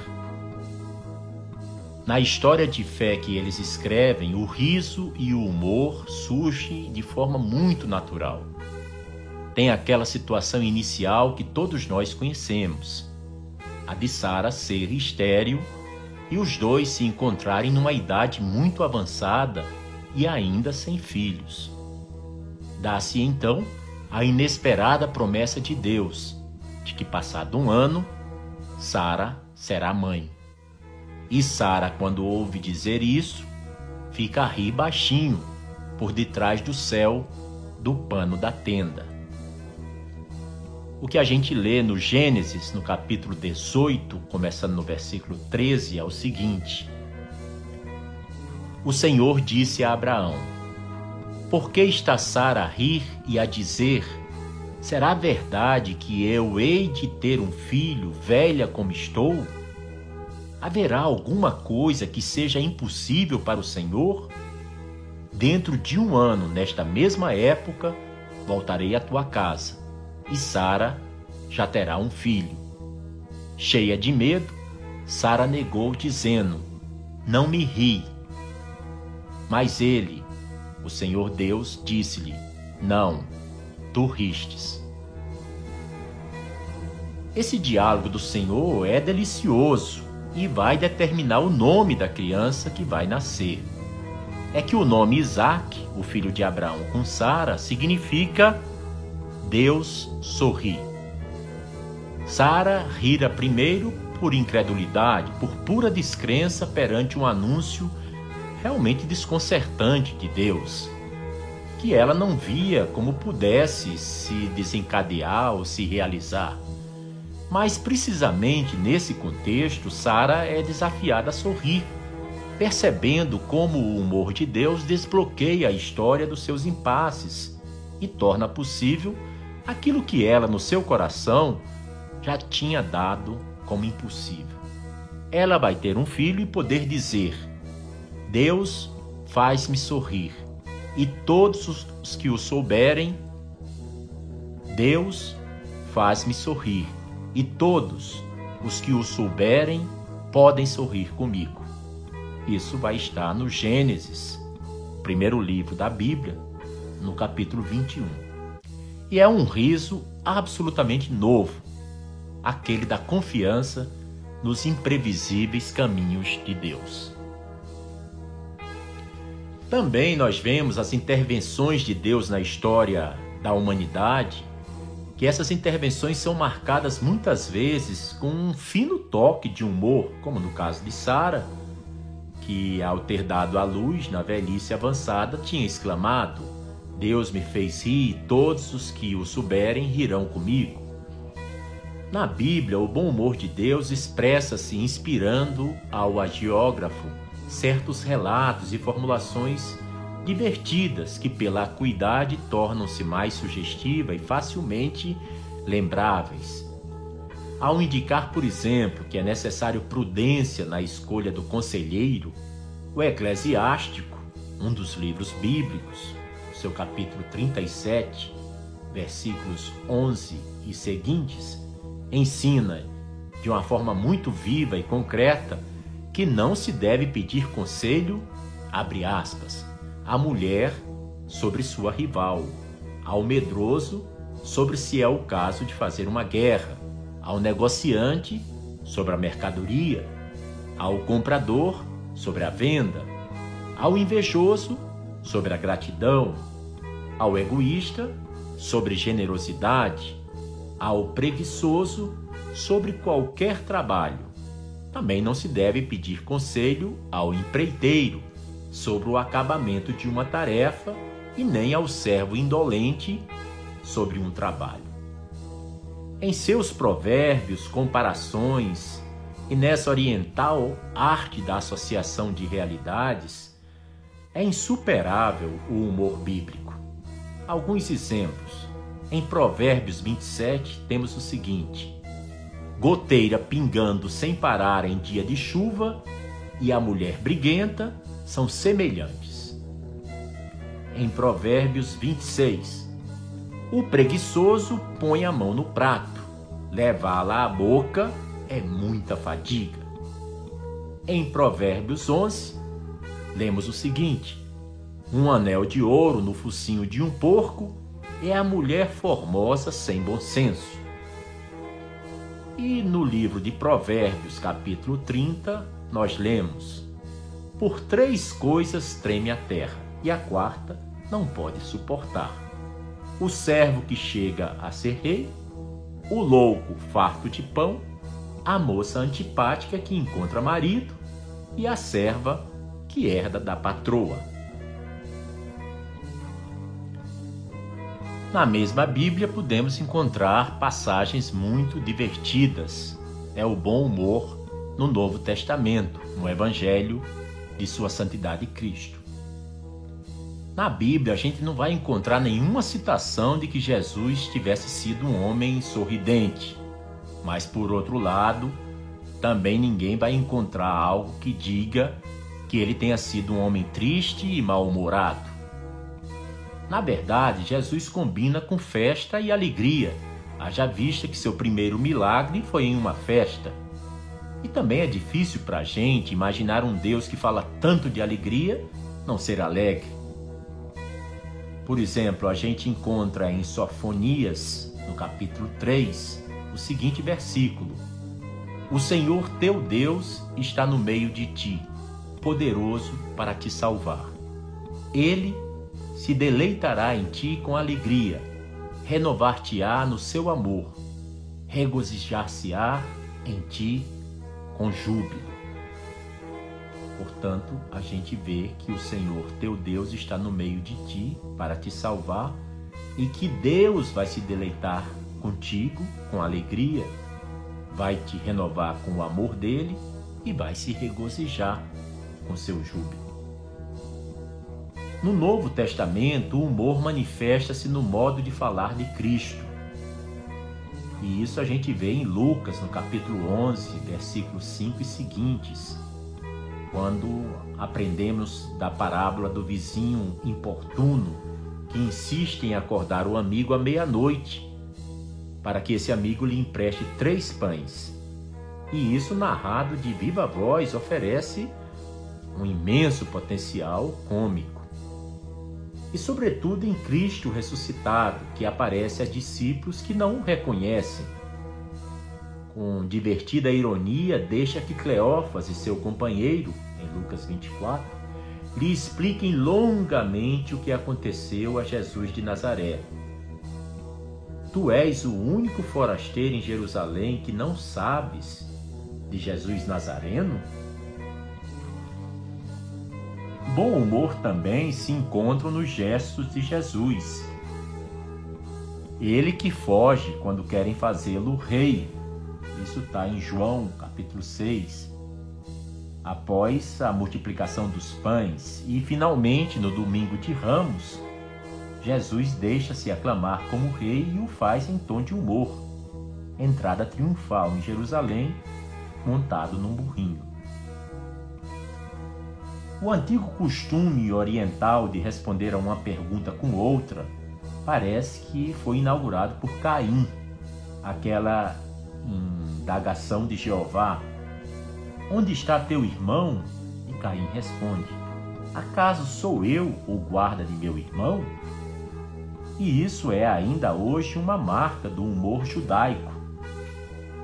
Na história de fé que eles escrevem, o riso e o humor surgem de forma muito natural. Tem aquela situação inicial que todos nós conhecemos a de Sara ser estéril e os dois se encontrarem numa idade muito avançada e ainda sem filhos. Dá-se então a inesperada promessa de Deus de que, passado um ano, Sara será mãe. E Sara, quando ouve dizer isso, fica a rir baixinho por detrás do céu do pano da tenda. O que a gente lê no Gênesis, no capítulo 18, começando no versículo 13, é o seguinte: O Senhor disse a Abraão: Por que está Sara a rir e a dizer: Será verdade que eu hei de ter um filho, velha como estou? Haverá alguma coisa que seja impossível para o Senhor? Dentro de um ano, nesta mesma época, voltarei à tua casa, e Sara já terá um filho. Cheia de medo, Sara negou, dizendo: Não me ri. Mas ele, o Senhor Deus, disse-lhe: Não, tu ristes. Esse diálogo do Senhor é delicioso e vai determinar o nome da criança que vai nascer. É que o nome Isaac, o filho de Abraão com Sara, significa Deus sorri. Sara rira primeiro por incredulidade, por pura descrença perante um anúncio realmente desconcertante de Deus, que ela não via como pudesse se desencadear ou se realizar. Mas precisamente nesse contexto, Sara é desafiada a sorrir, percebendo como o humor de Deus desbloqueia a história dos seus impasses e torna possível aquilo que ela, no seu coração, já tinha dado como impossível. Ela vai ter um filho e poder dizer: Deus faz-me sorrir, e todos os que o souberem, Deus faz-me sorrir e todos os que o souberem podem sorrir comigo. Isso vai estar no Gênesis, primeiro livro da Bíblia, no capítulo 21. E é um riso absolutamente novo, aquele da confiança nos imprevisíveis caminhos de Deus. Também nós vemos as intervenções de Deus na história da humanidade que essas intervenções são marcadas muitas vezes com um fino toque de humor, como no caso de Sara, que ao ter dado à luz na velhice avançada tinha exclamado: Deus me fez rir, e todos os que o souberem rirão comigo. Na Bíblia, o bom humor de Deus expressa-se inspirando ao agiógrafo certos relatos e formulações divertidas que pela acuidade tornam-se mais sugestivas e facilmente lembráveis. Ao indicar, por exemplo, que é necessário prudência na escolha do conselheiro, o Eclesiástico, um dos livros bíblicos, seu capítulo 37, versículos 11 e seguintes, ensina de uma forma muito viva e concreta que não se deve pedir conselho, abre aspas, a mulher sobre sua rival, ao medroso sobre se é o caso de fazer uma guerra, ao negociante sobre a mercadoria, ao comprador sobre a venda, ao invejoso sobre a gratidão, ao egoísta sobre generosidade, ao preguiçoso sobre qualquer trabalho. Também não se deve pedir conselho ao empreiteiro sobre o acabamento de uma tarefa e nem ao servo indolente sobre um trabalho. Em seus provérbios, comparações e nessa oriental arte da associação de realidades, é insuperável o humor bíblico. Alguns exemplos. Em Provérbios 27 temos o seguinte: goteira pingando sem parar em dia de chuva e a mulher briguenta são semelhantes. Em Provérbios 26, o preguiçoso põe a mão no prato, levá-la à boca é muita fadiga. Em Provérbios 11, lemos o seguinte: Um anel de ouro no focinho de um porco é a mulher formosa sem bom senso. E no livro de Provérbios, capítulo 30, nós lemos: por três coisas treme a terra, e a quarta não pode suportar: o servo que chega a ser rei, o louco farto de pão, a moça antipática que encontra marido e a serva que herda da patroa. Na mesma Bíblia podemos encontrar passagens muito divertidas. É o bom humor no Novo Testamento, no Evangelho de Sua Santidade Cristo. Na Bíblia, a gente não vai encontrar nenhuma citação de que Jesus tivesse sido um homem sorridente, mas por outro lado, também ninguém vai encontrar algo que diga que ele tenha sido um homem triste e mal-humorado. Na verdade, Jesus combina com festa e alegria, haja vista que seu primeiro milagre foi em uma festa. E também é difícil para a gente imaginar um Deus que fala tanto de alegria não ser alegre. Por exemplo, a gente encontra em Sofonias, no capítulo 3, o seguinte versículo: O Senhor teu Deus está no meio de ti, poderoso para te salvar. Ele se deleitará em ti com alegria, renovar-te-á no seu amor, regozijar-se-á em ti com júbilo. Portanto, a gente vê que o Senhor teu Deus está no meio de ti para te salvar e que Deus vai se deleitar contigo com alegria, vai te renovar com o amor dele e vai se regozijar com seu júbilo. No Novo Testamento, o humor manifesta-se no modo de falar de Cristo. E isso a gente vê em Lucas, no capítulo 11, versículos 5 e seguintes, quando aprendemos da parábola do vizinho importuno que insiste em acordar o amigo à meia-noite, para que esse amigo lhe empreste três pães. E isso, narrado de viva voz, oferece um imenso potencial cômico e, sobretudo, em Cristo ressuscitado, que aparece a discípulos que não o reconhecem. Com divertida ironia, deixa que Cleófas e seu companheiro, em Lucas 24, lhe expliquem longamente o que aconteceu a Jesus de Nazaré. Tu és o único forasteiro em Jerusalém que não sabes de Jesus Nazareno? Bom humor também se encontra nos gestos de Jesus. Ele que foge quando querem fazê-lo rei. Isso está em João capítulo 6. Após a multiplicação dos pães e finalmente no domingo de Ramos, Jesus deixa-se aclamar como rei e o faz em tom de humor. Entrada triunfal em Jerusalém, montado num burrinho. O antigo costume oriental de responder a uma pergunta com outra parece que foi inaugurado por Caim, aquela indagação de Jeová: Onde está teu irmão? E Caim responde: Acaso sou eu o guarda de meu irmão? E isso é ainda hoje uma marca do humor judaico.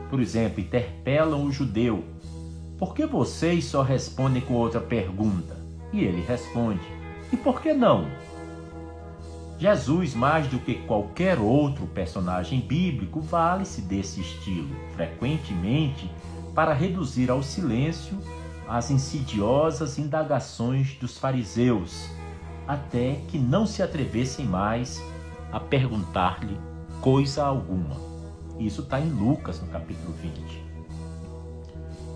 Por exemplo, interpelam o judeu por que vocês só respondem com outra pergunta? E ele responde: E por que não? Jesus, mais do que qualquer outro personagem bíblico, vale-se desse estilo, frequentemente para reduzir ao silêncio as insidiosas indagações dos fariseus, até que não se atrevessem mais a perguntar-lhe coisa alguma. Isso está em Lucas, no capítulo 20.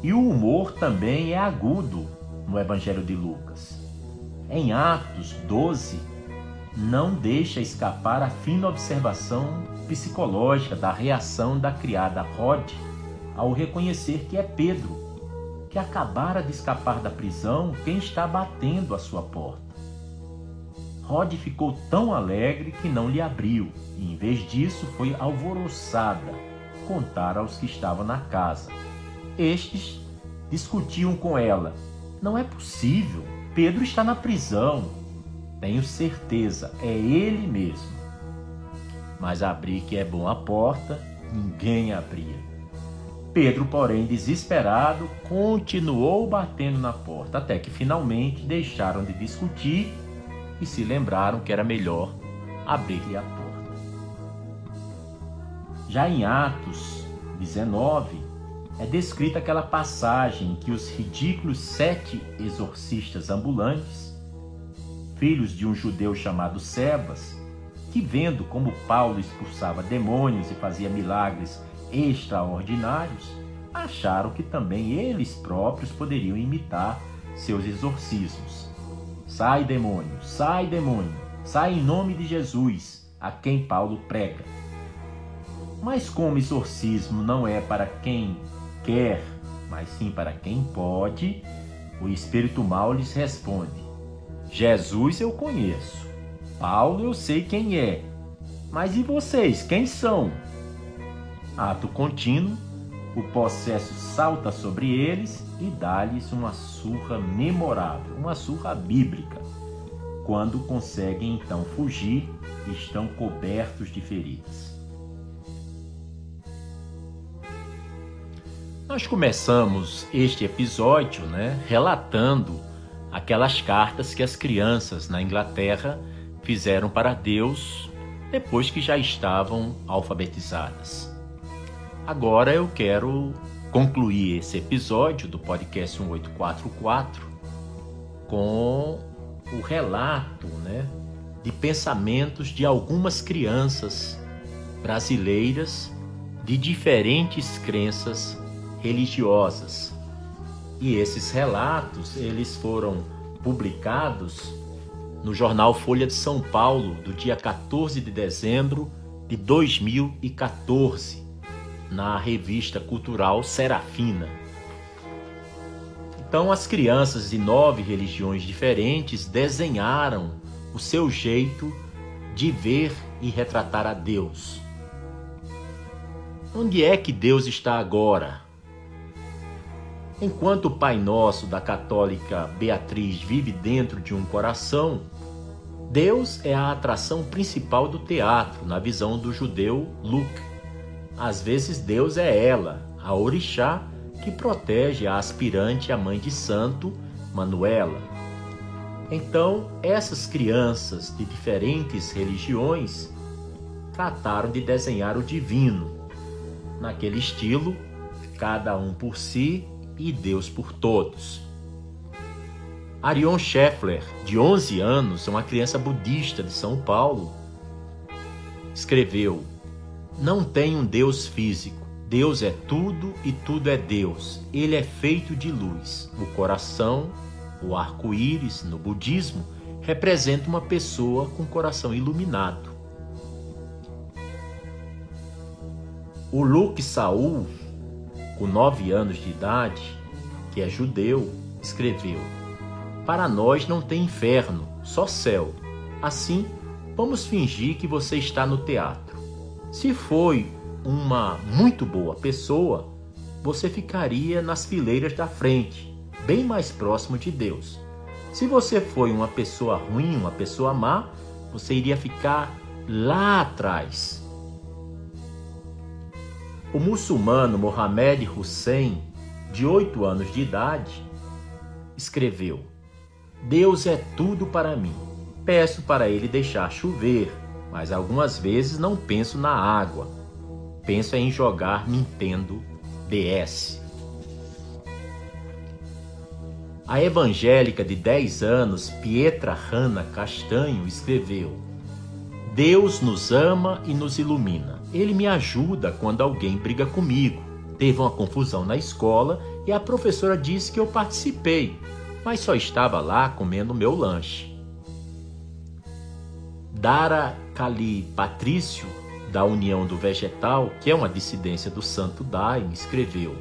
E o humor também é agudo no Evangelho de Lucas. Em Atos 12, não deixa escapar a fina observação psicológica da reação da criada Rod ao reconhecer que é Pedro, que acabara de escapar da prisão, quem está batendo à sua porta. Rod ficou tão alegre que não lhe abriu, e em vez disso foi alvoroçada contar aos que estavam na casa estes discutiam com ela: Não é possível, Pedro está na prisão. Tenho certeza, é ele mesmo. Mas abrir que é bom a porta, ninguém abria. Pedro, porém, desesperado, continuou batendo na porta, até que finalmente deixaram de discutir e se lembraram que era melhor abrir-lhe a porta. Já em Atos 19, é descrita aquela passagem em que os ridículos sete exorcistas ambulantes, filhos de um judeu chamado Sebas, que vendo como Paulo expulsava demônios e fazia milagres extraordinários, acharam que também eles próprios poderiam imitar seus exorcismos. Sai demônio, sai demônio, sai em nome de Jesus, a quem Paulo prega. Mas como exorcismo não é para quem quer mas sim para quem pode, o espírito mau lhes responde: Jesus eu conheço, Paulo eu sei quem é, mas e vocês, quem são? Ato contínuo, o possesso salta sobre eles e dá-lhes uma surra memorável, uma surra bíblica. Quando conseguem então fugir, estão cobertos de feridas. Nós começamos este episódio né, relatando aquelas cartas que as crianças na Inglaterra fizeram para Deus depois que já estavam alfabetizadas. Agora eu quero concluir esse episódio do podcast 1844 com o relato né, de pensamentos de algumas crianças brasileiras de diferentes crenças religiosas. E esses relatos, eles foram publicados no jornal Folha de São Paulo, do dia 14 de dezembro de 2014, na revista cultural Serafina. Então, as crianças de nove religiões diferentes desenharam o seu jeito de ver e retratar a Deus. Onde é que Deus está agora? Enquanto o Pai Nosso da católica Beatriz vive dentro de um coração, Deus é a atração principal do teatro, na visão do judeu Luke. Às vezes, Deus é ela, a orixá, que protege a aspirante a mãe de santo, Manuela. Então, essas crianças de diferentes religiões trataram de desenhar o divino, naquele estilo, cada um por si e Deus por todos. Arion Scheffler, de 11 anos, uma criança budista de São Paulo, escreveu: Não tem um Deus físico. Deus é tudo e tudo é Deus. Ele é feito de luz. O coração, o arco-íris, no budismo, representa uma pessoa com coração iluminado. O Luke Saul com nove anos de idade, que é judeu, escreveu: Para nós não tem inferno, só céu. Assim, vamos fingir que você está no teatro. Se foi uma muito boa pessoa, você ficaria nas fileiras da frente, bem mais próximo de Deus. Se você foi uma pessoa ruim, uma pessoa má, você iria ficar lá atrás, o muçulmano Mohamed Hussein, de oito anos de idade, escreveu: Deus é tudo para mim. Peço para ele deixar chover, mas algumas vezes não penso na água. Penso em jogar Nintendo DS. A evangélica de 10 anos, Pietra Hanna Castanho, escreveu: Deus nos ama e nos ilumina. Ele me ajuda quando alguém briga comigo. Teve uma confusão na escola e a professora disse que eu participei, mas só estava lá comendo meu lanche. Dara Kali Patrício, da União do Vegetal, que é uma dissidência do Santo Daime, escreveu: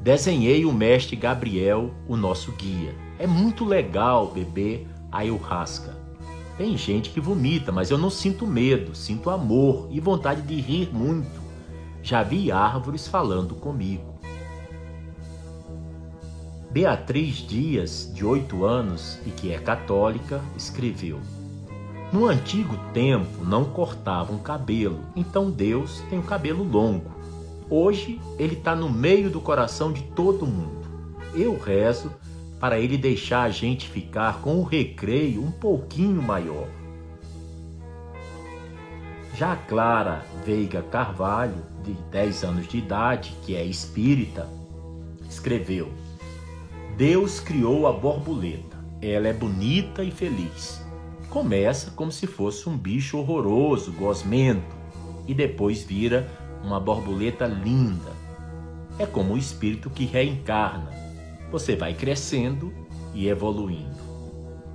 Desenhei o mestre Gabriel, o nosso guia. É muito legal beber ayahuasca. Tem gente que vomita, mas eu não sinto medo, sinto amor e vontade de rir muito. Já vi árvores falando comigo. Beatriz Dias, de 8 anos e que é católica, escreveu: No antigo tempo não cortavam cabelo, então Deus tem o cabelo longo. Hoje ele está no meio do coração de todo mundo. Eu rezo para ele deixar a gente ficar com o recreio um pouquinho maior. Já Clara Veiga Carvalho, de 10 anos de idade, que é espírita, escreveu: Deus criou a borboleta. Ela é bonita e feliz. Começa como se fosse um bicho horroroso, gosmento, e depois vira uma borboleta linda. É como o espírito que reencarna você vai crescendo e evoluindo.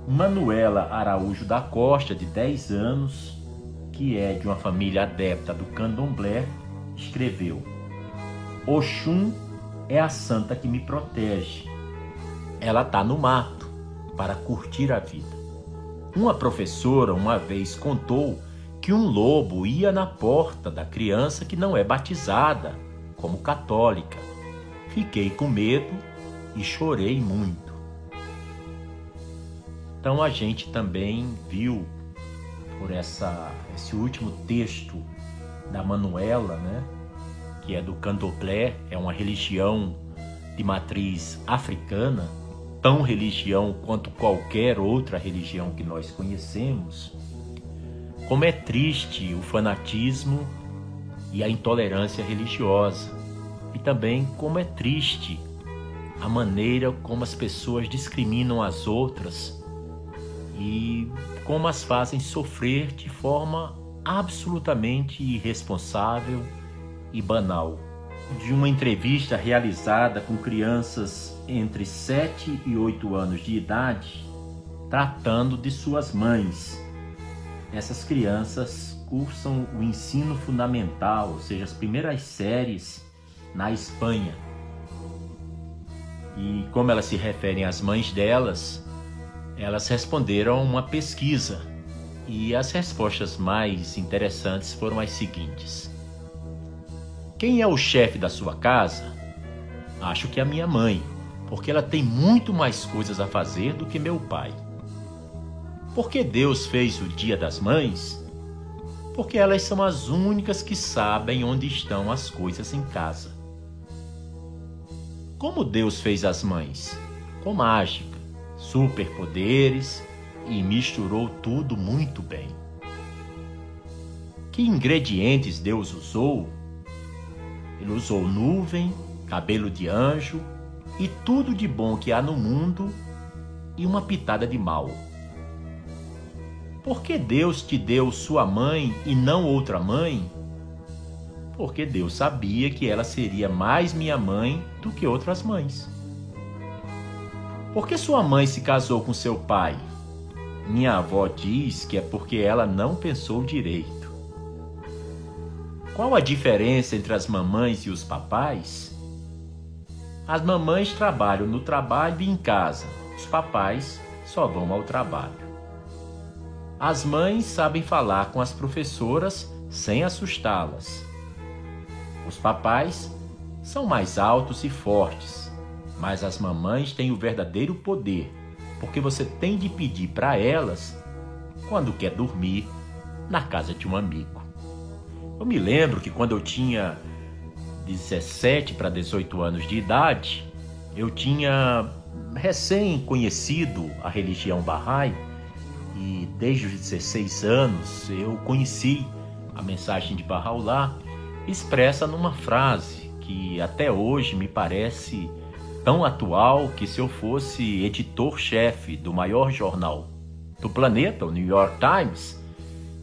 Manuela Araújo da Costa, de 10 anos, que é de uma família adepta do candomblé, escreveu: Oxum é a santa que me protege. Ela está no mato para curtir a vida. Uma professora uma vez contou que um lobo ia na porta da criança que não é batizada como católica. Fiquei com medo e chorei muito. Então a gente também viu por essa esse último texto da Manuela, né, que é do Candomblé, é uma religião de matriz africana, tão religião quanto qualquer outra religião que nós conhecemos. Como é triste o fanatismo e a intolerância religiosa, e também como é triste a maneira como as pessoas discriminam as outras e como as fazem sofrer de forma absolutamente irresponsável e banal. De uma entrevista realizada com crianças entre 7 e 8 anos de idade, tratando de suas mães. Essas crianças cursam o ensino fundamental, ou seja, as primeiras séries na Espanha. E como elas se referem às mães delas, elas responderam a uma pesquisa. E as respostas mais interessantes foram as seguintes: Quem é o chefe da sua casa? Acho que é a minha mãe, porque ela tem muito mais coisas a fazer do que meu pai. Por que Deus fez o Dia das Mães? Porque elas são as únicas que sabem onde estão as coisas em casa. Como Deus fez as mães? Com mágica, superpoderes e misturou tudo muito bem. Que ingredientes Deus usou? Ele usou nuvem, cabelo de anjo e tudo de bom que há no mundo e uma pitada de mal. Por que Deus te deu sua mãe e não outra mãe? Porque Deus sabia que ela seria mais minha mãe do que outras mães. Por que sua mãe se casou com seu pai? Minha avó diz que é porque ela não pensou direito. Qual a diferença entre as mamães e os papais? As mamães trabalham no trabalho e em casa, os papais só vão ao trabalho. As mães sabem falar com as professoras sem assustá-las. Os papais são mais altos e fortes, mas as mamães têm o verdadeiro poder, porque você tem de pedir para elas quando quer dormir na casa de um amigo. Eu me lembro que quando eu tinha 17 para 18 anos de idade, eu tinha recém conhecido a religião Bahá'í e desde os 16 anos eu conheci a mensagem de Bahá'u'lláh expressa numa frase que até hoje me parece tão atual que se eu fosse editor-chefe do maior jornal do planeta, o New York Times,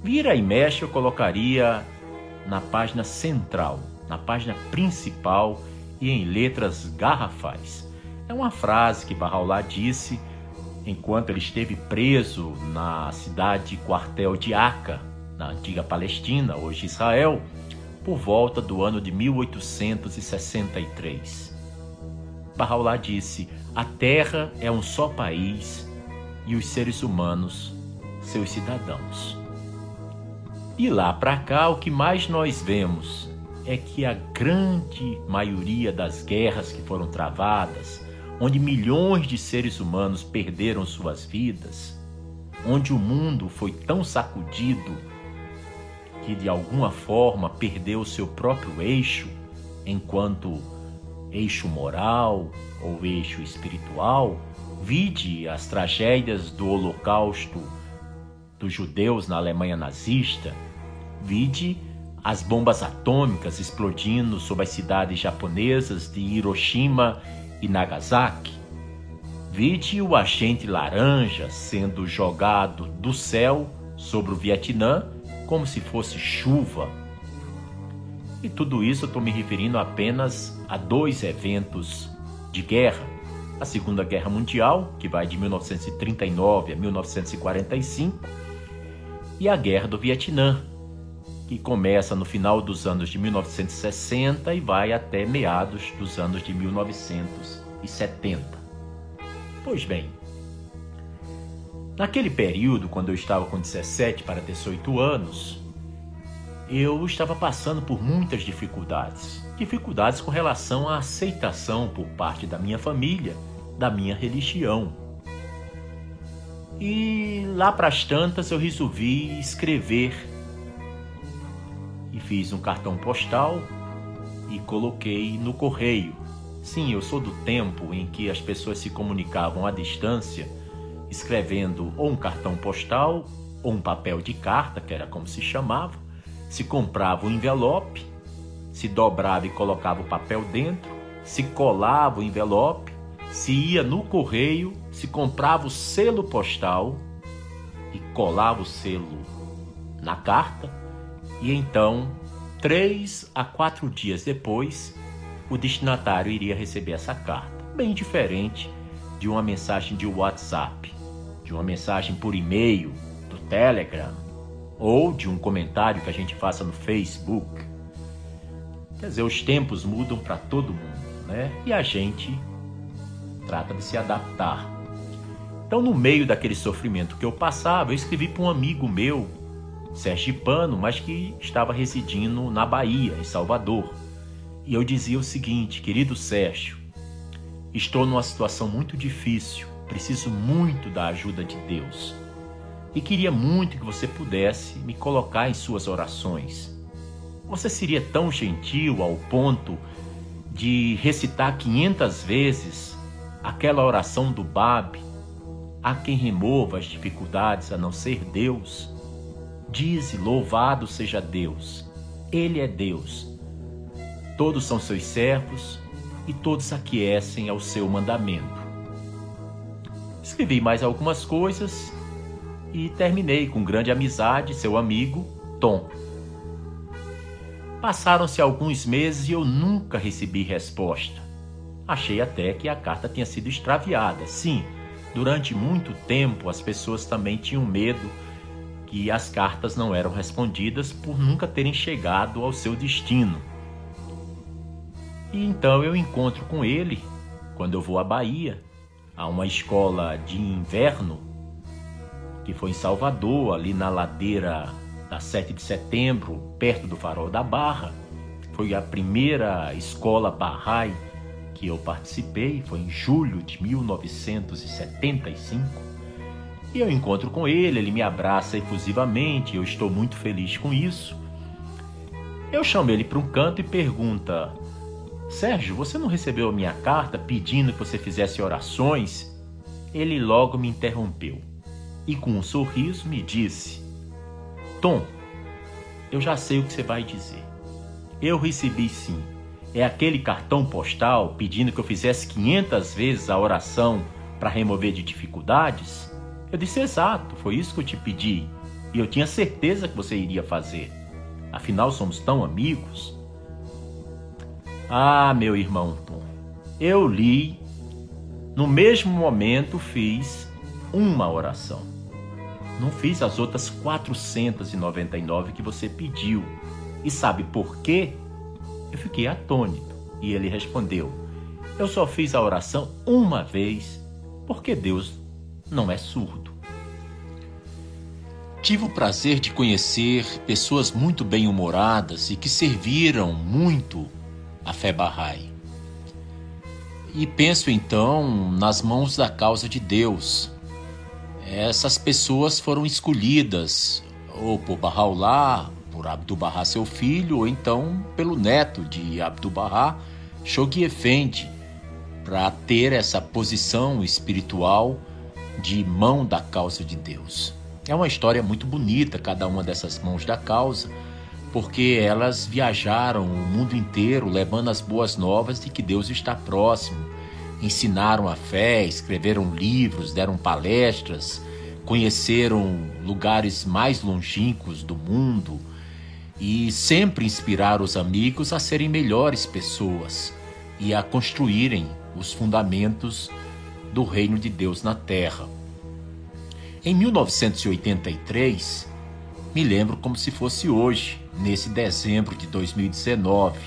vira e mexe eu colocaria na página central, na página principal e em letras garrafais. É uma frase que Bahá'u'lláh disse enquanto ele esteve preso na cidade quartel de Aca, na antiga Palestina, hoje Israel, por volta do ano de 1863. Bahá'u'lláh disse: A Terra é um só país e os seres humanos seus cidadãos. E lá para cá, o que mais nós vemos é que a grande maioria das guerras que foram travadas, onde milhões de seres humanos perderam suas vidas, onde o mundo foi tão sacudido que de alguma forma perdeu seu próprio eixo, enquanto eixo moral ou eixo espiritual, vide as tragédias do Holocausto dos judeus na Alemanha nazista, vide as bombas atômicas explodindo sobre as cidades japonesas de Hiroshima e Nagasaki, vide o agente laranja sendo jogado do céu sobre o Vietnã como se fosse chuva. E tudo isso eu estou me referindo apenas a dois eventos de guerra. A Segunda Guerra Mundial, que vai de 1939 a 1945, e a Guerra do Vietnã, que começa no final dos anos de 1960 e vai até meados dos anos de 1970. Pois bem, naquele período, quando eu estava com 17 para 18 anos, eu estava passando por muitas dificuldades. Dificuldades com relação à aceitação por parte da minha família, da minha religião. E lá para as tantas eu resolvi escrever e fiz um cartão postal e coloquei no correio. Sim, eu sou do tempo em que as pessoas se comunicavam à distância, escrevendo ou um cartão postal ou um papel de carta, que era como se chamava, se comprava o envelope, se dobrava e colocava o papel dentro, se colava o envelope, se ia no correio, se comprava o selo postal e colava o selo na carta. E então, três a quatro dias depois, o destinatário iria receber essa carta, bem diferente de uma mensagem de WhatsApp, de uma mensagem por e-mail, do Telegram ou de um comentário que a gente faça no Facebook. Quer dizer, os tempos mudam para todo mundo, né? E a gente trata de se adaptar. Então, no meio daquele sofrimento que eu passava, eu escrevi para um amigo meu sergipano, mas que estava residindo na Bahia, em Salvador. E eu dizia o seguinte, querido Sérgio, estou numa situação muito difícil, preciso muito da ajuda de Deus. E queria muito que você pudesse me colocar em suas orações. Você seria tão gentil ao ponto de recitar 500 vezes aquela oração do Bab, a quem remova as dificuldades a não ser Deus? Dize: Louvado seja Deus. Ele é Deus. Todos são seus servos e todos aquecem ao seu mandamento. Escrevi mais algumas coisas e terminei com grande amizade seu amigo Tom. Passaram-se alguns meses e eu nunca recebi resposta. Achei até que a carta tinha sido extraviada. Sim, durante muito tempo as pessoas também tinham medo que as cartas não eram respondidas por nunca terem chegado ao seu destino. E então eu encontro com ele quando eu vou à Bahia, a uma escola de inverno que foi em Salvador, ali na ladeira da 7 de setembro, perto do Farol da Barra. Foi a primeira escola Bahá'í que eu participei, foi em julho de 1975. E eu encontro com ele, ele me abraça efusivamente, eu estou muito feliz com isso. Eu chamo ele para um canto e pergunta: Sérgio, você não recebeu a minha carta pedindo que você fizesse orações? Ele logo me interrompeu e, com um sorriso, me disse: Tom, eu já sei o que você vai dizer. Eu recebi sim. É aquele cartão postal pedindo que eu fizesse 500 vezes a oração para remover de dificuldades? Eu disse: Exato, foi isso que eu te pedi. E eu tinha certeza que você iria fazer. Afinal, somos tão amigos. Ah, meu irmão Tom, eu li, no mesmo momento fiz uma oração. Não fiz as outras 499 que você pediu. E sabe por quê? Eu fiquei atônito. E ele respondeu: Eu só fiz a oração uma vez, porque Deus não é surdo. Tive o prazer de conhecer pessoas muito bem-humoradas e que serviram muito a fé Bahá'í. E penso então nas mãos da causa de Deus. Essas pessoas foram escolhidas ou por Bahá'u'lláh, por Abdu'l-Bahá seu filho, ou então pelo neto de Abdu'l-Bahá, Shoghi Effendi, para ter essa posição espiritual de mão da causa de Deus. É uma história muito bonita, cada uma dessas mãos da causa, porque elas viajaram o mundo inteiro levando as boas novas de que Deus está próximo. Ensinaram a fé, escreveram livros, deram palestras, conheceram lugares mais longínquos do mundo e sempre inspiraram os amigos a serem melhores pessoas e a construírem os fundamentos do reino de Deus na terra. Em 1983, me lembro como se fosse hoje, nesse dezembro de 2019.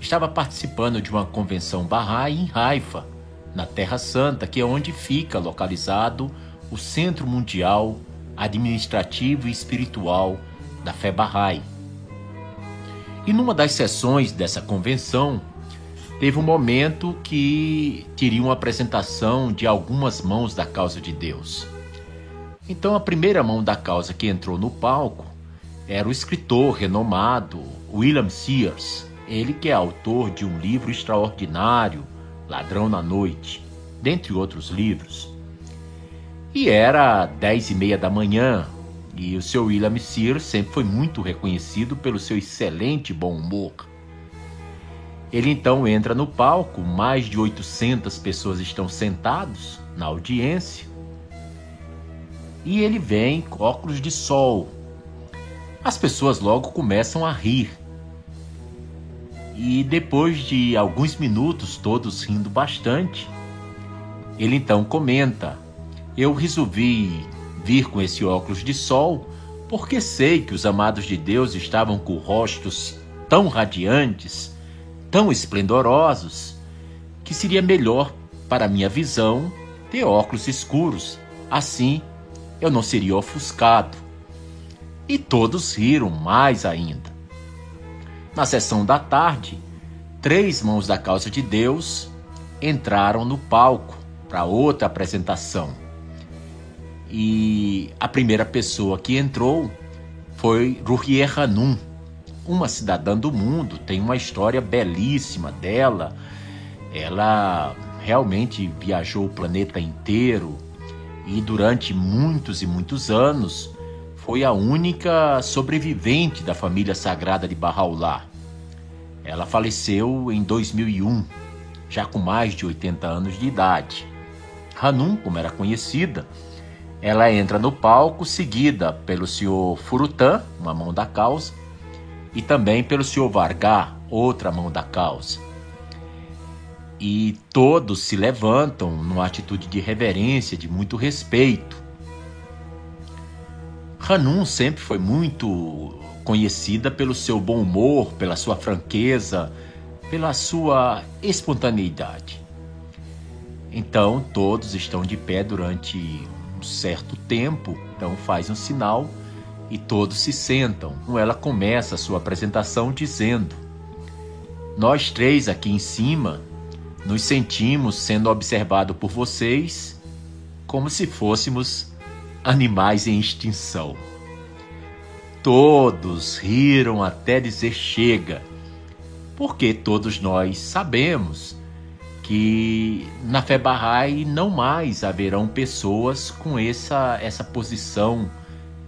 Estava participando de uma convenção Bahá'í em Haifa, na Terra Santa, que é onde fica localizado o Centro Mundial Administrativo e Espiritual da Fé Bahá'í. E numa das sessões dessa convenção, teve um momento que teria uma apresentação de algumas mãos da causa de Deus. Então a primeira mão da causa que entrou no palco era o escritor renomado William Sears, ele que é autor de um livro extraordinário, Ladrão na Noite, dentre outros livros. E era dez e meia da manhã, e o seu William Sears sempre foi muito reconhecido pelo seu excelente bom humor. Ele então entra no palco, mais de 800 pessoas estão sentados na audiência, e ele vem com óculos de sol. As pessoas logo começam a rir. E depois de alguns minutos, todos rindo bastante, ele então comenta: Eu resolvi vir com esse óculos de sol porque sei que os amados de Deus estavam com rostos tão radiantes, tão esplendorosos, que seria melhor para minha visão ter óculos escuros. Assim eu não seria ofuscado. E todos riram mais ainda. Na sessão da tarde, três mãos da causa de Deus entraram no palco para outra apresentação. E a primeira pessoa que entrou foi Ruhier Hanum, uma cidadã do mundo, tem uma história belíssima dela. Ela realmente viajou o planeta inteiro, e durante muitos e muitos anos foi a única sobrevivente da família sagrada de Bahá'u'lláh. Ela faleceu em 2001, já com mais de 80 anos de idade. Hanum, como era conhecida, ela entra no palco seguida pelo senhor Furutan, uma mão da causa, e também pelo senhor Vargá, outra mão da causa e todos se levantam numa atitude de reverência, de muito respeito. Hanum sempre foi muito conhecida pelo seu bom humor, pela sua franqueza, pela sua espontaneidade. Então todos estão de pé durante um certo tempo, então faz um sinal e todos se sentam. Ela começa a sua apresentação dizendo: Nós três aqui em cima nos sentimos sendo observados por vocês como se fôssemos animais em extinção. Todos riram até dizer chega, porque todos nós sabemos que na Bahá'í não mais haverão pessoas com essa, essa posição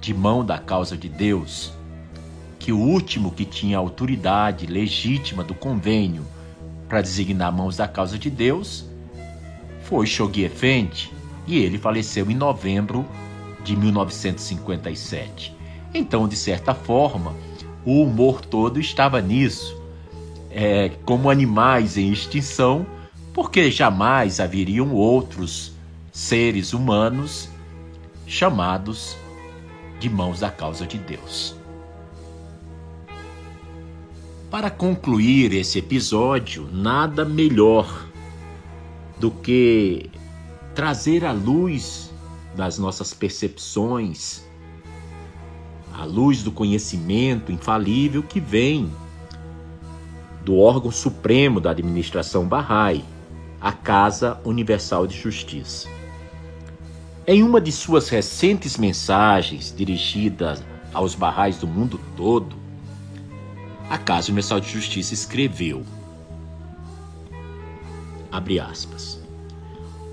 de mão da causa de Deus, que o último que tinha autoridade legítima do convênio para designar mãos da causa de Deus foi Shoghi Effendi e ele faleceu em novembro de 1957. Então, de certa forma, o humor todo estava nisso. É, como animais em extinção, porque jamais haveriam outros seres humanos chamados de mãos da causa de Deus. Para concluir esse episódio, nada melhor do que trazer a luz das nossas percepções, a luz do conhecimento infalível que vem do órgão supremo da administração Bahá'í, a Casa Universal de Justiça. Em uma de suas recentes mensagens dirigidas aos Bahá'ís do mundo todo, a Casa Universal de Justiça escreveu, abre aspas,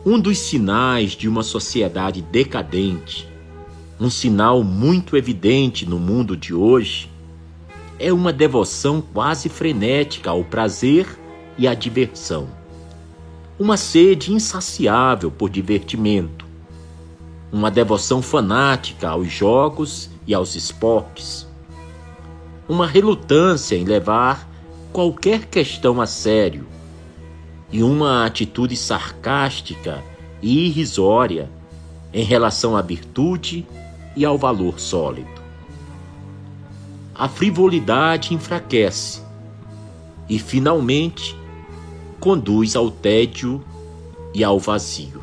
um dos sinais de uma sociedade decadente, um sinal muito evidente no mundo de hoje, é uma devoção quase frenética ao prazer e à diversão. Uma sede insaciável por divertimento. Uma devoção fanática aos jogos e aos esportes uma relutância em levar qualquer questão a sério e uma atitude sarcástica e irrisória em relação à virtude e ao valor sólido. a frivolidade enfraquece e, finalmente, conduz ao tédio e ao vazio.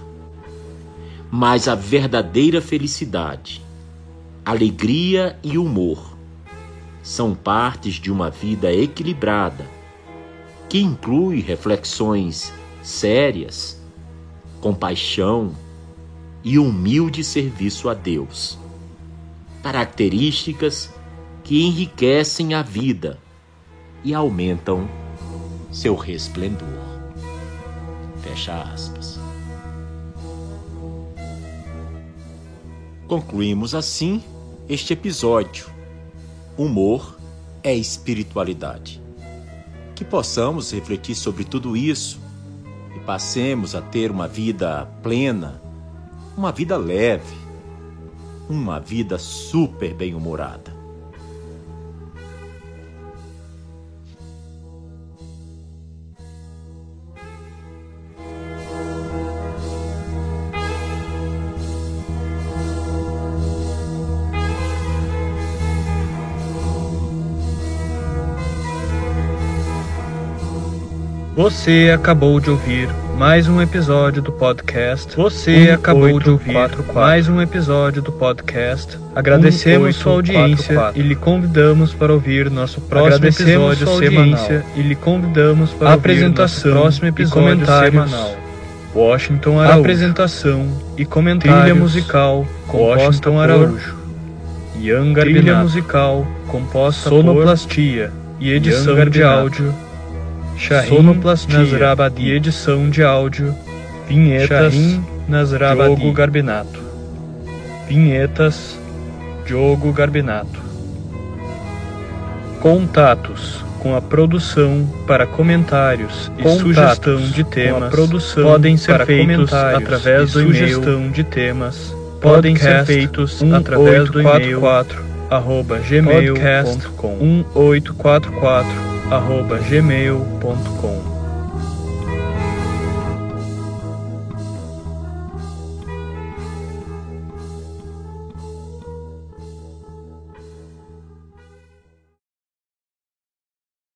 Mas a verdadeira felicidade, alegria e humor são partes de uma vida equilibrada que inclui reflexões sérias, compaixão e humilde serviço a Deus. Características que enriquecem a vida e aumentam seu resplendor. Fecha aspas. Concluímos assim este episódio. Humor é espiritualidade. Que possamos refletir sobre tudo isso e passemos a ter uma vida plena, uma vida leve, uma vida super bem-humorada. Você acabou de ouvir mais um episódio do podcast. Você acabou de ouvir mais um episódio do podcast. Agradecemos sua audiência e lhe convidamos para ouvir nosso próximo episódio semanal. E lhe convidamos para apresentação próximo episódio semanal. Washington Araújo. Apresentação e comentários. Trilha musical composta Washington Araújo. Ian Trilha musical composta sonoplastia e edição de áudio Shahin Sonoplastia, Nasrabadi, edição de áudio, vinhetas, Shahin Nasrabadi, Diogo Garbinato. Vinhetas, Diogo Garbinato. Contatos com a produção para comentários e Contatos sugestão de temas produção podem ser feitos através do e-mail. de temas podem ser feitos através do e-mail arroba gmail.com 1844 arroba gmail.com